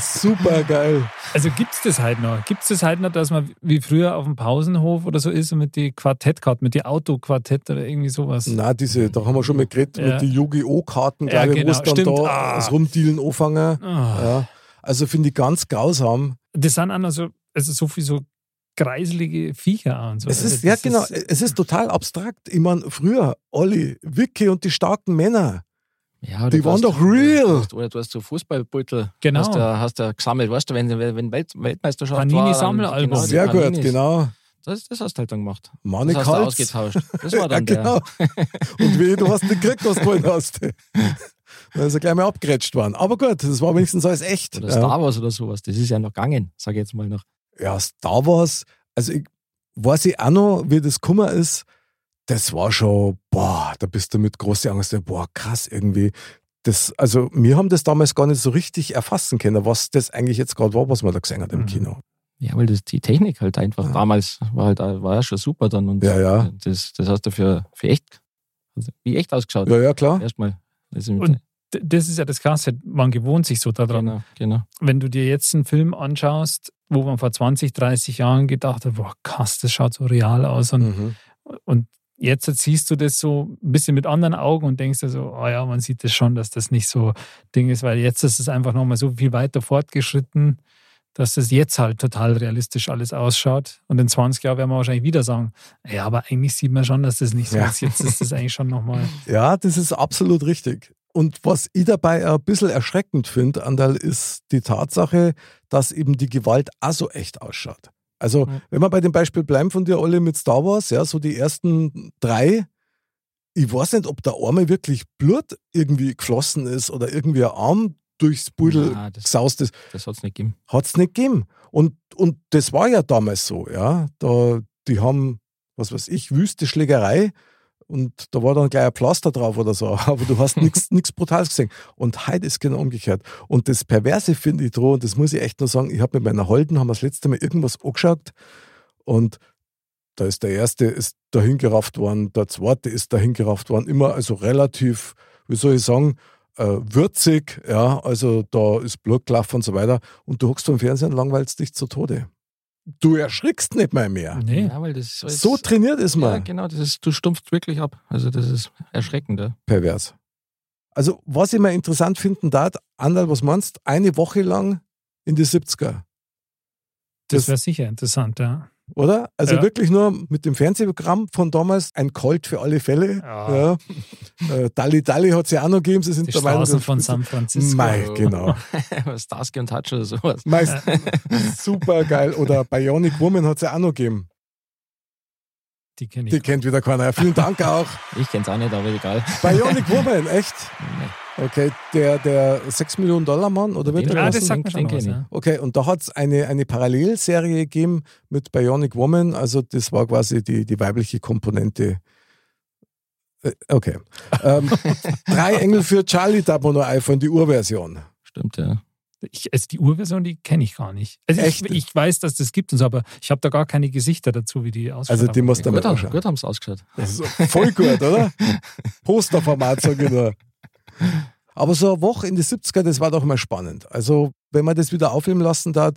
super geil. Also gibt es das halt noch? Gibt es das halt noch, dass man wie früher auf dem Pausenhof oder so ist und mit die Quartettkarten, mit die Autoquartett oder irgendwie sowas? Na, diese, da haben wir schon mal geredet, Ja. mit den Yu-Gi-Oh!-Karten, Ja, glaube ich, wo genau, es dann stimmt. da Ah. das Rumdealen anfangen. Ah. Ja. Also finde ich ganz grausam. Das sind auch noch so, also so viel so greiselige Viecher und so. Es Also ist, ja das genau, es ist total abstrakt. Ich meine, früher, Olli, Vicky und die starken Männer, Ja, Die waren hast- doch real. Du hast, oder du hast so Fußballbeutel. Genau. Hast du, hast du gesammelt. Weißt du, wenn, wenn Welt, Weltmeisterschaft Panini war. dann- Sammelalbum. Genau, Sehr gut, Paninis. genau. Das, das hast du halt dann gemacht. Money das hast du ausgetauscht. Das *laughs* war dann ja, genau. Und wie, du hast nicht gekriegt, was du wollen hast. Da ist er gleich mal abgerätscht worden. Aber gut, das war wenigstens alles echt. der. Oder ja. Star Wars oder sowas. Das ist ja noch gegangen, sag ich jetzt mal noch. Ja, Star Wars, also ich weiß ich auch noch, wie das Kummer ist, das war schon, boah, da bist du mit großer Angst, boah, krass irgendwie. Das, also wir haben das damals gar nicht so richtig erfassen können, was das eigentlich jetzt gerade war, was man da gesehen hat im Mhm. Kino. Ja, weil das, die Technik halt einfach Ja. damals war halt war ja schon super dann. Und Ja, ja. Das, das hast du für, für echt, also wie echt ausgeschaut. Ja, ja, klar. Erstmal. Ist Und Das ist ja das Krasse, man gewohnt sich so daran. genau, genau. Wenn du dir jetzt einen Film anschaust, wo man vor 20, 30 Jahren gedacht hat, boah, krass, das schaut so real aus. Und, Mhm. und jetzt siehst du das so ein bisschen mit anderen Augen und denkst dir so, oh ja, man sieht das schon, dass das nicht so Ding ist, weil jetzt ist es einfach nochmal so viel weiter fortgeschritten, dass es jetzt halt total realistisch alles ausschaut. Und in 20 Jahren werden wir wahrscheinlich wieder sagen, ja, aber eigentlich sieht man schon, dass das nicht so Ja. ist. Jetzt ist das eigentlich schon nochmal. *laughs* Ja, das ist absolut richtig. Und was ich dabei ein bisschen erschreckend finde, Andal, ist die Tatsache, dass eben die Gewalt auch so echt ausschaut. Also, Ja. wenn wir bei dem Beispiel bleiben von dir alle mit Star Wars, ja, so die ersten drei, ich weiß nicht, ob der Arme wirklich Blut irgendwie geflossen ist oder irgendwie ein Arm durchs Pudel das- gesaust ist. Das hat es nicht gegeben. Hat es nicht gegeben. Und, und das war ja damals so, ja. Da, die haben, was weiß ich, wüste Schlägerei und da war dann gleich ein Pflaster drauf oder so, *laughs* aber du hast nichts *laughs* Brutales gesehen. Und heute ist genau umgekehrt. Und das Perverse finde ich dran, und das muss ich echt nur sagen, ich habe mit meiner Holden, haben wir das letzte Mal irgendwas angeschaut und da ist der erste ist dahin gerafft worden, der zweite ist dahin gerafft worden, immer also relativ, wie soll ich sagen, äh, würzig, ja, also da ist Blut gelaufen und so weiter. Und du hockst vor dem Fernsehen und langweilst dich zu Tode. Du erschrickst nicht mal mehr. Nee. Ja, weil das ist So trainiert ist Ja, man. genau, das ist, du stumpfst wirklich ab. Also das ist erschreckend. Ja. Pervers. Also, was ich mal interessant finden darf, Andal, was meinst du? Eine Woche lang in die 70er, Das Das- wäre sicher interessant, ja. Oder? Also Ja. wirklich nur mit dem Fernsehprogramm von damals, ein Colt für alle Fälle. Ja. Ja. Äh, Dalli Dalli hat es ja auch noch gegeben. Sie sind Die Straßen von San Francisco. Mei, genau. *laughs* Starsky und Hutch oder sowas. Meist *laughs* super geil. Oder Bionic Woman hat es ja auch noch gegeben. Die kenne Die kennt wieder keiner. Vielen Dank auch. Ich kenn's auch nicht, aber egal. Bionic Woman, echt? Nee. Okay, der, der 6 Millionen Dollar Mann oder wird Den der Straßen, das sagt den ja. Okay, und da hat es eine, eine Parallelserie gegeben mit Bionic Woman. Also das war quasi die, die weibliche Komponente. Äh, Okay. *laughs* Ähm, drei Engel für Charlie darf man nur einfallen, die Urversion. Stimmt, ja. Ich, also die Urversion, die kenne ich gar nicht. Also ich, Echt? ich weiß, dass das gibt und so, aber ich habe da gar keine Gesichter dazu, wie die ausschauen. Also die muss Gut, damit haben, anschauen. gut haben sie ausgeschaut. Das ist voll gut, oder? *laughs* Posterformat, sage ich nur. *laughs* Aber so eine Woche in die 70er, das war doch mal spannend. Also, wenn man das wieder aufleben lassen darf,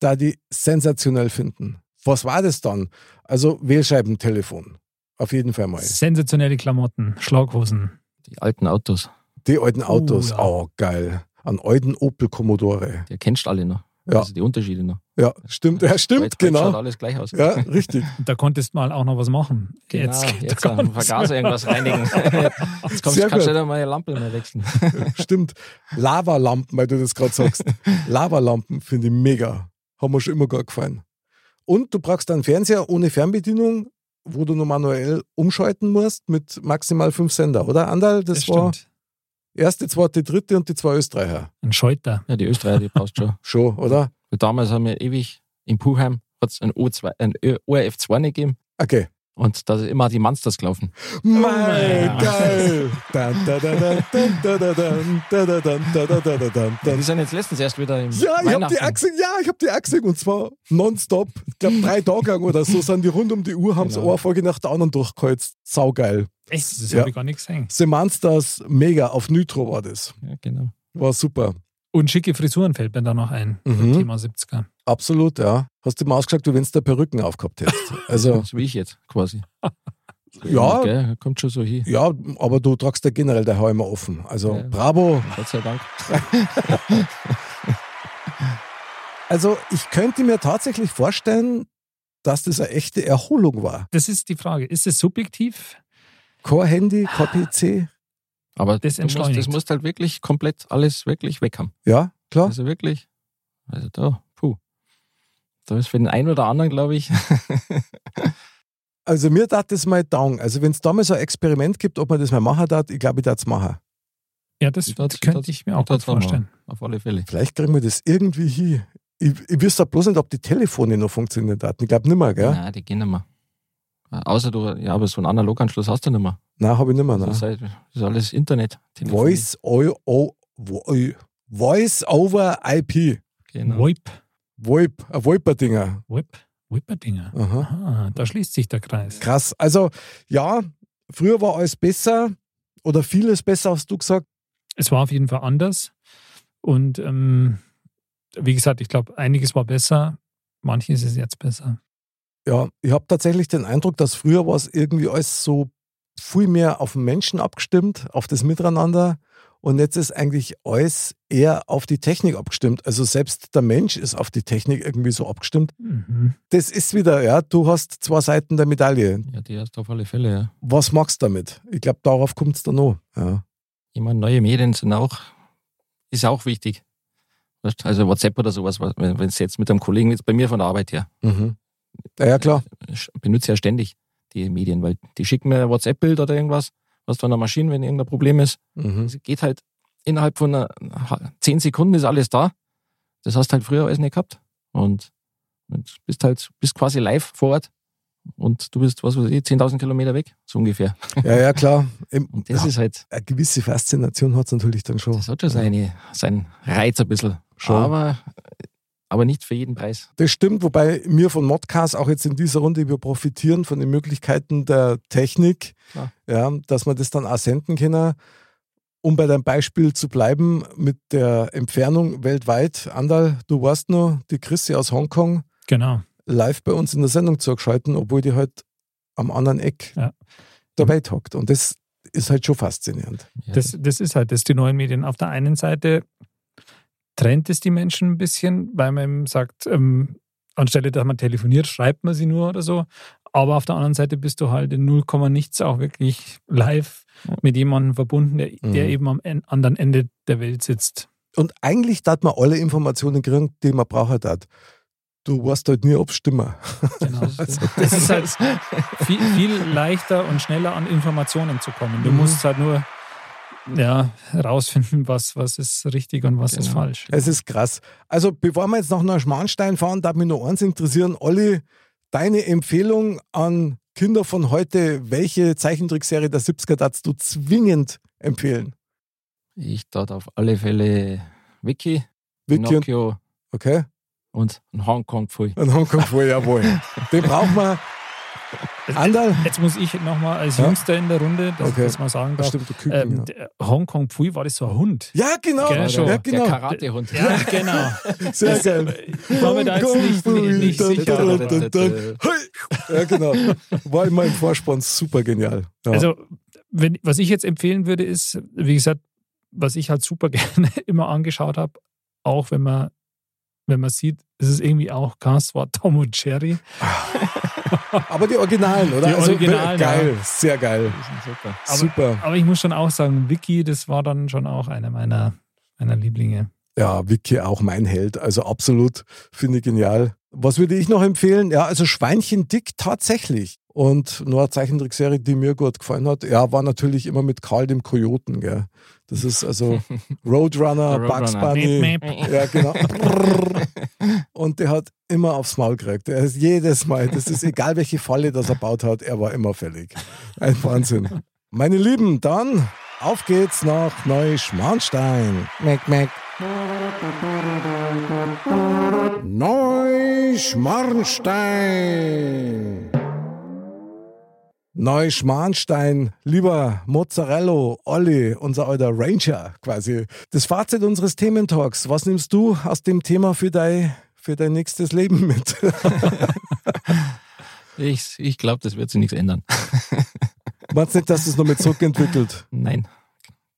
da die sensationell finden. Was war das dann? Also, Wählscheibentelefon. Auf jeden Fall mal. Sensationelle Klamotten, Schlaghosen. Die alten Autos, Die alten Autos, ja. oh, geil. An alten Opel Commodore. die kennst du alle noch. Ja. Also die Unterschiede noch. Ja, stimmt, ja, stimmt, Heute- heute Schaut genau. alles gleich aus. Ja, richtig. *laughs* Da konntest du mal auch noch was machen. Genau, jetzt jetzt, am Vergaser irgendwas reinigen. *laughs* Jetzt kommst, Sehr kannst du gut. nicht einmal eine Lampe mehr wechseln. *laughs* Stimmt. Lavalampen, weil du das gerade sagst. Lavalampen finde ich mega. Haben mir schon immer gar gefallen. Und du brauchst einen Fernseher ohne Fernbedienung, wo du nur manuell umschalten musst mit maximal fünf Sender, oder? Andal, das, Das war stimmt. Erste, zweite, dritte und die zwei Österreicher. Ein Schalter. Ja, die Österreicher, die passt schon. schon, oder? Weil damals haben wir ewig, in Puchheim ein, o ein ORF2 nicht gegeben. Okay. Und da sind immer die Monsters gelaufen. Mein geil! Die sind jetzt letztens erst wieder im Ja, ich habe die Achse, ja, ich hab die Achse und zwar nonstop. Ich glaub, drei Tage lang oder so sind die rund um die Uhr, haben genau. sie eine Folge nach der anderen durchgeholzt. Saugeil. Echt, das Ja. habe ich gar nicht gesehen. The Monsters, mega, auf Nitro war das. Ja, genau. War super. Und schicke Frisuren fällt mir da noch ein. Mhm. Thema 70er. Absolut, ja. Hast du mal ausgeschaut, wie wenn du da Perücken aufgehabt hättest. *laughs* Also, So wie ich jetzt quasi. *laughs* Ja. Gell, kommt schon so hin. ja, aber du tragst ja generell der immer offen. Also, Ja. bravo. Gott sei Dank. *laughs* Also, ich könnte mir tatsächlich vorstellen, dass das eine echte Erholung war. Das ist die Frage. Ist es subjektiv? Kein Handy, kein PC. Aber Das du musst, das musst halt wirklich komplett alles wirklich weg haben. Ja, klar. Also wirklich, also da, puh. Da ist für den einen oder anderen, glaube ich, *laughs* Also mir tat das mal down. Also wenn es da mal so ein Experiment gibt, ob man das mal machen darf, ich glaube, ich darf es machen. Ja, das Ich könnte ich mir auch ich vorstellen. auf alle Fälle. Vielleicht kriegen wir das irgendwie hin. Ich, ich wüsste bloß nicht, ob die Telefone noch funktionieren hatten. Ich glaube nicht mehr, gell? Nein, die gehen nicht mehr. Außer du, ja, aber so einen Analoganschluss hast du nicht mehr. Nein, habe ich nicht mehr. Das, ist halt, das ist alles Internet. Telefonie. Voice, o, o, vo- Voice over IP. Genau. VoIP, VoIP, ein VoIP-Dinger. VoIP, VoIP-Dinger. Aha. Aha, da schließt sich der Kreis. Krass. Also, ja, früher war alles besser oder vieles besser, hast du gesagt. Es war auf jeden Fall anders. Und ähm, wie gesagt, ich glaube, einiges war besser, manches ist jetzt besser. Ja, ich habe tatsächlich den Eindruck, dass früher war es irgendwie alles so viel mehr auf den Menschen abgestimmt, auf das Miteinander. Und jetzt ist eigentlich alles eher auf die Technik abgestimmt. Also selbst der Mensch ist auf die Technik irgendwie so abgestimmt. Mhm. Das ist wieder, ja, du hast zwei Seiten der Medaille. Ja, die hast du auf alle Fälle, ja. Was machst du damit? Ich glaube, darauf kommt es dann noch. Ja. Ich meine, neue Medien sind auch, ist auch wichtig. Also WhatsApp oder sowas, wenn es jetzt mit einem Kollegen, jetzt bei mir von der Arbeit her, Mhm. Ja, ja, klar. ich benutze ja ständig die Medien, weil die schicken mir ein WhatsApp-Bild oder irgendwas, was von der Maschine, wenn irgendein Problem ist. Mhm. Es geht halt innerhalb von einer, zehn Sekunden ist alles da. Das hast halt früher alles nicht gehabt. Und, und bist halt, bist quasi live vor Ort. Und du bist, was weiß ich, 10.000 Kilometer weg, so ungefähr. *laughs* Ja, ja, klar. Und das ja, ist halt, eine gewisse Faszination hat es natürlich dann schon. das hat schon seine, seinen Reiz ein bisschen. Schon. Aber, aber nicht für jeden Preis. Das stimmt, wobei wir von Modcast auch jetzt in dieser Runde, wir profitieren von den Möglichkeiten der Technik, Klar. ja, dass wir das dann auch senden können. Um bei deinem Beispiel zu bleiben mit der Entfernung weltweit, Andal, du warst noch die Chrissy aus Hongkong Genau. live bei uns in der Sendung zugeschalten, obwohl die halt am anderen Eck Ja. der Welt hockt. Und das ist halt schon faszinierend. Ja, Das, das ist halt das, die neuen Medien. Auf der einen Seite trennt es die Menschen ein bisschen, weil man eben sagt, ähm, anstelle dass man telefoniert, schreibt man sie nur oder so. Aber auf der anderen Seite bist du halt in 0, nichts auch wirklich live mit jemandem verbunden, der, der Mhm. eben am en- anderen Ende der Welt sitzt. Und eigentlich darf man alle Informationen kriegen, die man braucht hat. Du weißt halt nie, ob es stimmt. Genau. Das, *laughs* das ist halt viel, viel leichter und schneller an Informationen zu kommen. Du Mhm. musst halt nur ja, herausfinden, was, was ist richtig und was ist Genau. falsch. Es ist krass. Also, bevor wir jetzt nach Neuschmarnstein fahren, darf mich noch eins interessieren. Olli, deine Empfehlung an Kinder von heute, welche Zeichentrickserie der 70er darfst du zwingend empfehlen? Ich dort auf alle Fälle Wiki, Vicky und, Pinocchio okay? und ein Hongkong Pfui. Und Hongkong voll, jawohl. *laughs* Den brauchen wir. Andal? Jetzt muss ich nochmal als Ja? Jüngster in der Runde, dass Okay. ich das mal sagen Das darf. stimmt, der Küken, Ähm, ja. der Hongkong Pfui war das so ein Hund. ja, genau. Gell, Ja, schon. Der genau. Karatehund. Ja, genau. *laughs* Sehr geil. Ich war mir da jetzt nicht, nicht, sicher. Ja, genau. War immer im Vorspann super genial. Ja. Also, wenn, was ich jetzt empfehlen würde, ist, wie gesagt, was ich halt super *laughs* gerne immer angeschaut habe, auch wenn man, wenn man sieht, es ist irgendwie auch krass, war Tom und Jerry. Aber die Originalen, oder? Die Originalen, geil, sehr geil. Super. Aber- super. Aber ich muss schon auch sagen, Vicky, das war dann schon auch einer meiner, meiner Lieblinge. Ja, Vicky auch mein Held. Also absolut, finde ich genial. Was würde ich noch empfehlen? Ja, also Schweinchen dick tatsächlich. Und nur eine Zeichentrickserie, die mir gut gefallen hat, ja, war natürlich immer mit Karl dem Kojoten, gell. Das ist also Roadrunner, *laughs* Roadrunner. Bugs Bunny. Meep, meep. Ja, genau. *laughs* Und der hat immer aufs Maul gekriegt. Er ist jedes Mal, das ist egal, welche Falle das er baut hat, er war immer fällig. Ein Wahnsinn. Meine Lieben, dann auf geht's nach Neuschmarnstein. Meck, meck. Neuschmarnstein. Neuschmarnstein, lieber Mozzarella, Olli, unser alter Ranger quasi. Das Fazit unseres Thementalks. Was nimmst du aus dem Thema für dein, für dein nächstes Leben mit? *laughs* Ich, ich glaube, das wird sich nichts ändern. *laughs* Meinst du nicht, dass das noch mit zurückentwickelt? Nein,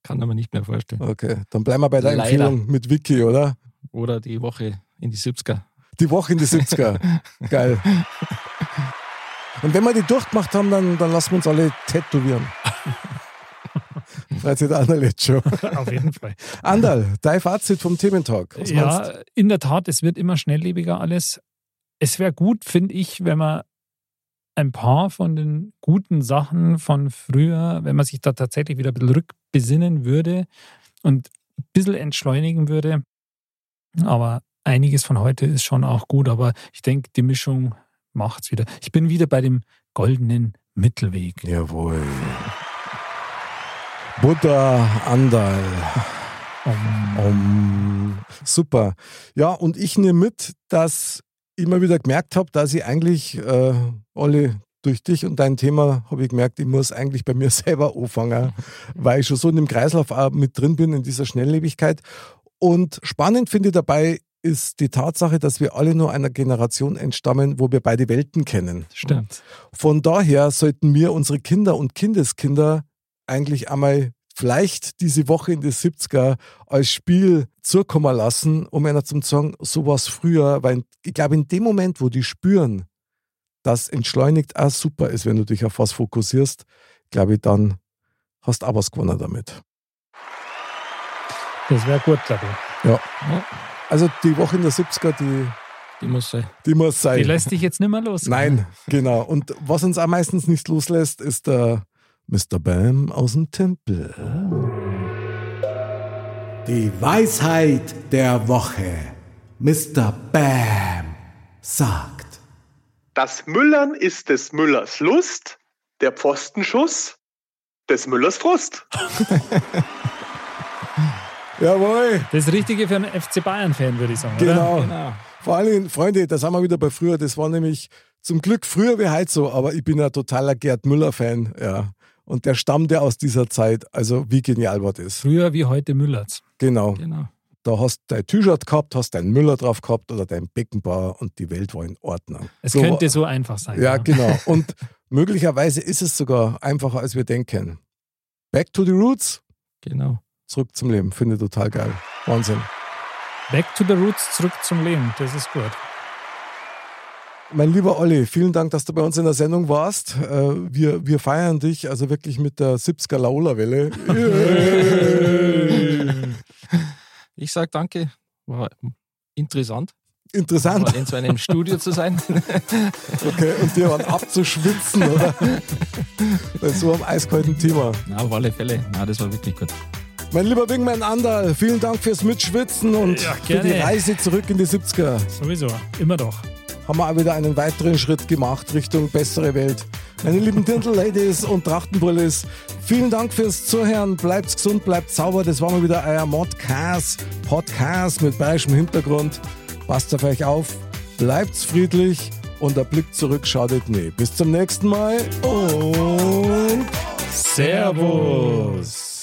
kann man nicht mehr vorstellen. Okay, dann bleiben wir bei der Leider. Empfehlung mit Wiki, oder? Oder die Woche in die 70er. Die Woche in die 70er. *laughs* Geil. Und wenn wir die durchgemacht haben, dann, dann lassen wir uns alle tätowieren. *laughs* Andal jetzt schon. *laughs* Auf jeden Fall. Andal, dein Fazit vom Thementalk. Was meinst Ja, in der Tat, es wird immer schnelllebiger alles. Es wäre gut, finde ich, wenn man ein paar von den guten Sachen von früher, wenn man sich da tatsächlich wieder ein bisschen rückbesinnen würde und ein bisschen entschleunigen würde. Aber einiges von heute ist schon auch gut, aber ich denke, die Mischung macht's wieder. Ich bin wieder bei dem goldenen Mittelweg. Jawohl. Buddha Andal. Um, super. Ja, und ich nehme mit, dass ich immer wieder gemerkt habe, dass ich eigentlich, äh, alle durch dich und dein Thema habe ich gemerkt, ich muss eigentlich bei mir *laughs* selber anfangen, weil ich schon so in dem Kreislauf mit drin bin, in dieser Schnelllebigkeit. Und spannend finde ich dabei ist die Tatsache, dass wir alle nur einer Generation entstammen, wo wir beide Welten kennen. Stimmt. Von daher sollten wir unsere Kinder und Kindeskinder eigentlich einmal vielleicht diese Woche in die 70er als Spiel zukommen lassen, um einer zu sagen, so war es früher, weil ich glaube, in dem Moment, wo die spüren, dass entschleunigt auch super ist, wenn du dich auf was fokussierst, glaube ich, dann hast du auch was gewonnen damit. Das wäre gut, glaube ich. Ja. Also die Woche in der 70er, die, Die muss sein. die muss sein. Die lässt dich jetzt nicht mehr los. Nein, genau. Und was uns auch meistens nicht loslässt, ist der Mr. Bam aus dem Tempel. Die Weisheit der Woche. Mr. Bam sagt. Das Müllern ist des Müllers Lust, der Pfostenschuss des Müllers Frust. *laughs* Jawohl, Das Richtige für einen FC Bayern-Fan, würde ich sagen. genau. Genau. Vor allem, Freunde, da sind wir wieder bei früher. Das war nämlich zum Glück früher wie heute so, aber ich bin ein totaler Gerd Müller-Fan. Ja. Und der stammt ja aus dieser Zeit. Also, wie genial war das? Früher wie heute Müllerts. Genau. Genau. Da hast du dein T-Shirt gehabt, hast deinen Müller drauf gehabt oder dein Beckenbauer und die Welt war in Ordnung. Es So könnte so einfach sein. Ja, genau. *laughs* Und möglicherweise ist es sogar einfacher, als wir denken. Back to the roots, Genau. Zurück zum Leben. Finde ich total geil. Wahnsinn. Back to the roots, zurück zum Leben. Das ist gut. Mein lieber Olli, vielen Dank, dass du bei uns in der Sendung warst. Äh, Wir, wir feiern dich also wirklich mit der 70er Laola-Welle. Ich sage danke. War interessant, Interessant. mal in so einem Studio zu sein. *laughs* Okay, und dir waren abzuschwitzen, oder? Bei so einem eiskalten Thema. Na, auf alle Fälle. Na, das war wirklich gut. Mein lieber Wingman Andal, vielen Dank fürs Mitschwitzen und Ja, für die. Reise zurück in die 70er. Sowieso. Immer doch. haben wir auch wieder einen weiteren Schritt gemacht Richtung bessere Welt. Meine lieben Dirndl-Ladies und Trachtenbrillis, vielen Dank fürs Zuhören. Bleibt gesund, bleibt sauber. Das war mal wieder euer Modcast, Podcast mit bayerischem Hintergrund. Passt auf euch auf, bleibt friedlich und der Blick zurück schadet nie. Bis zum nächsten Mal und Servus.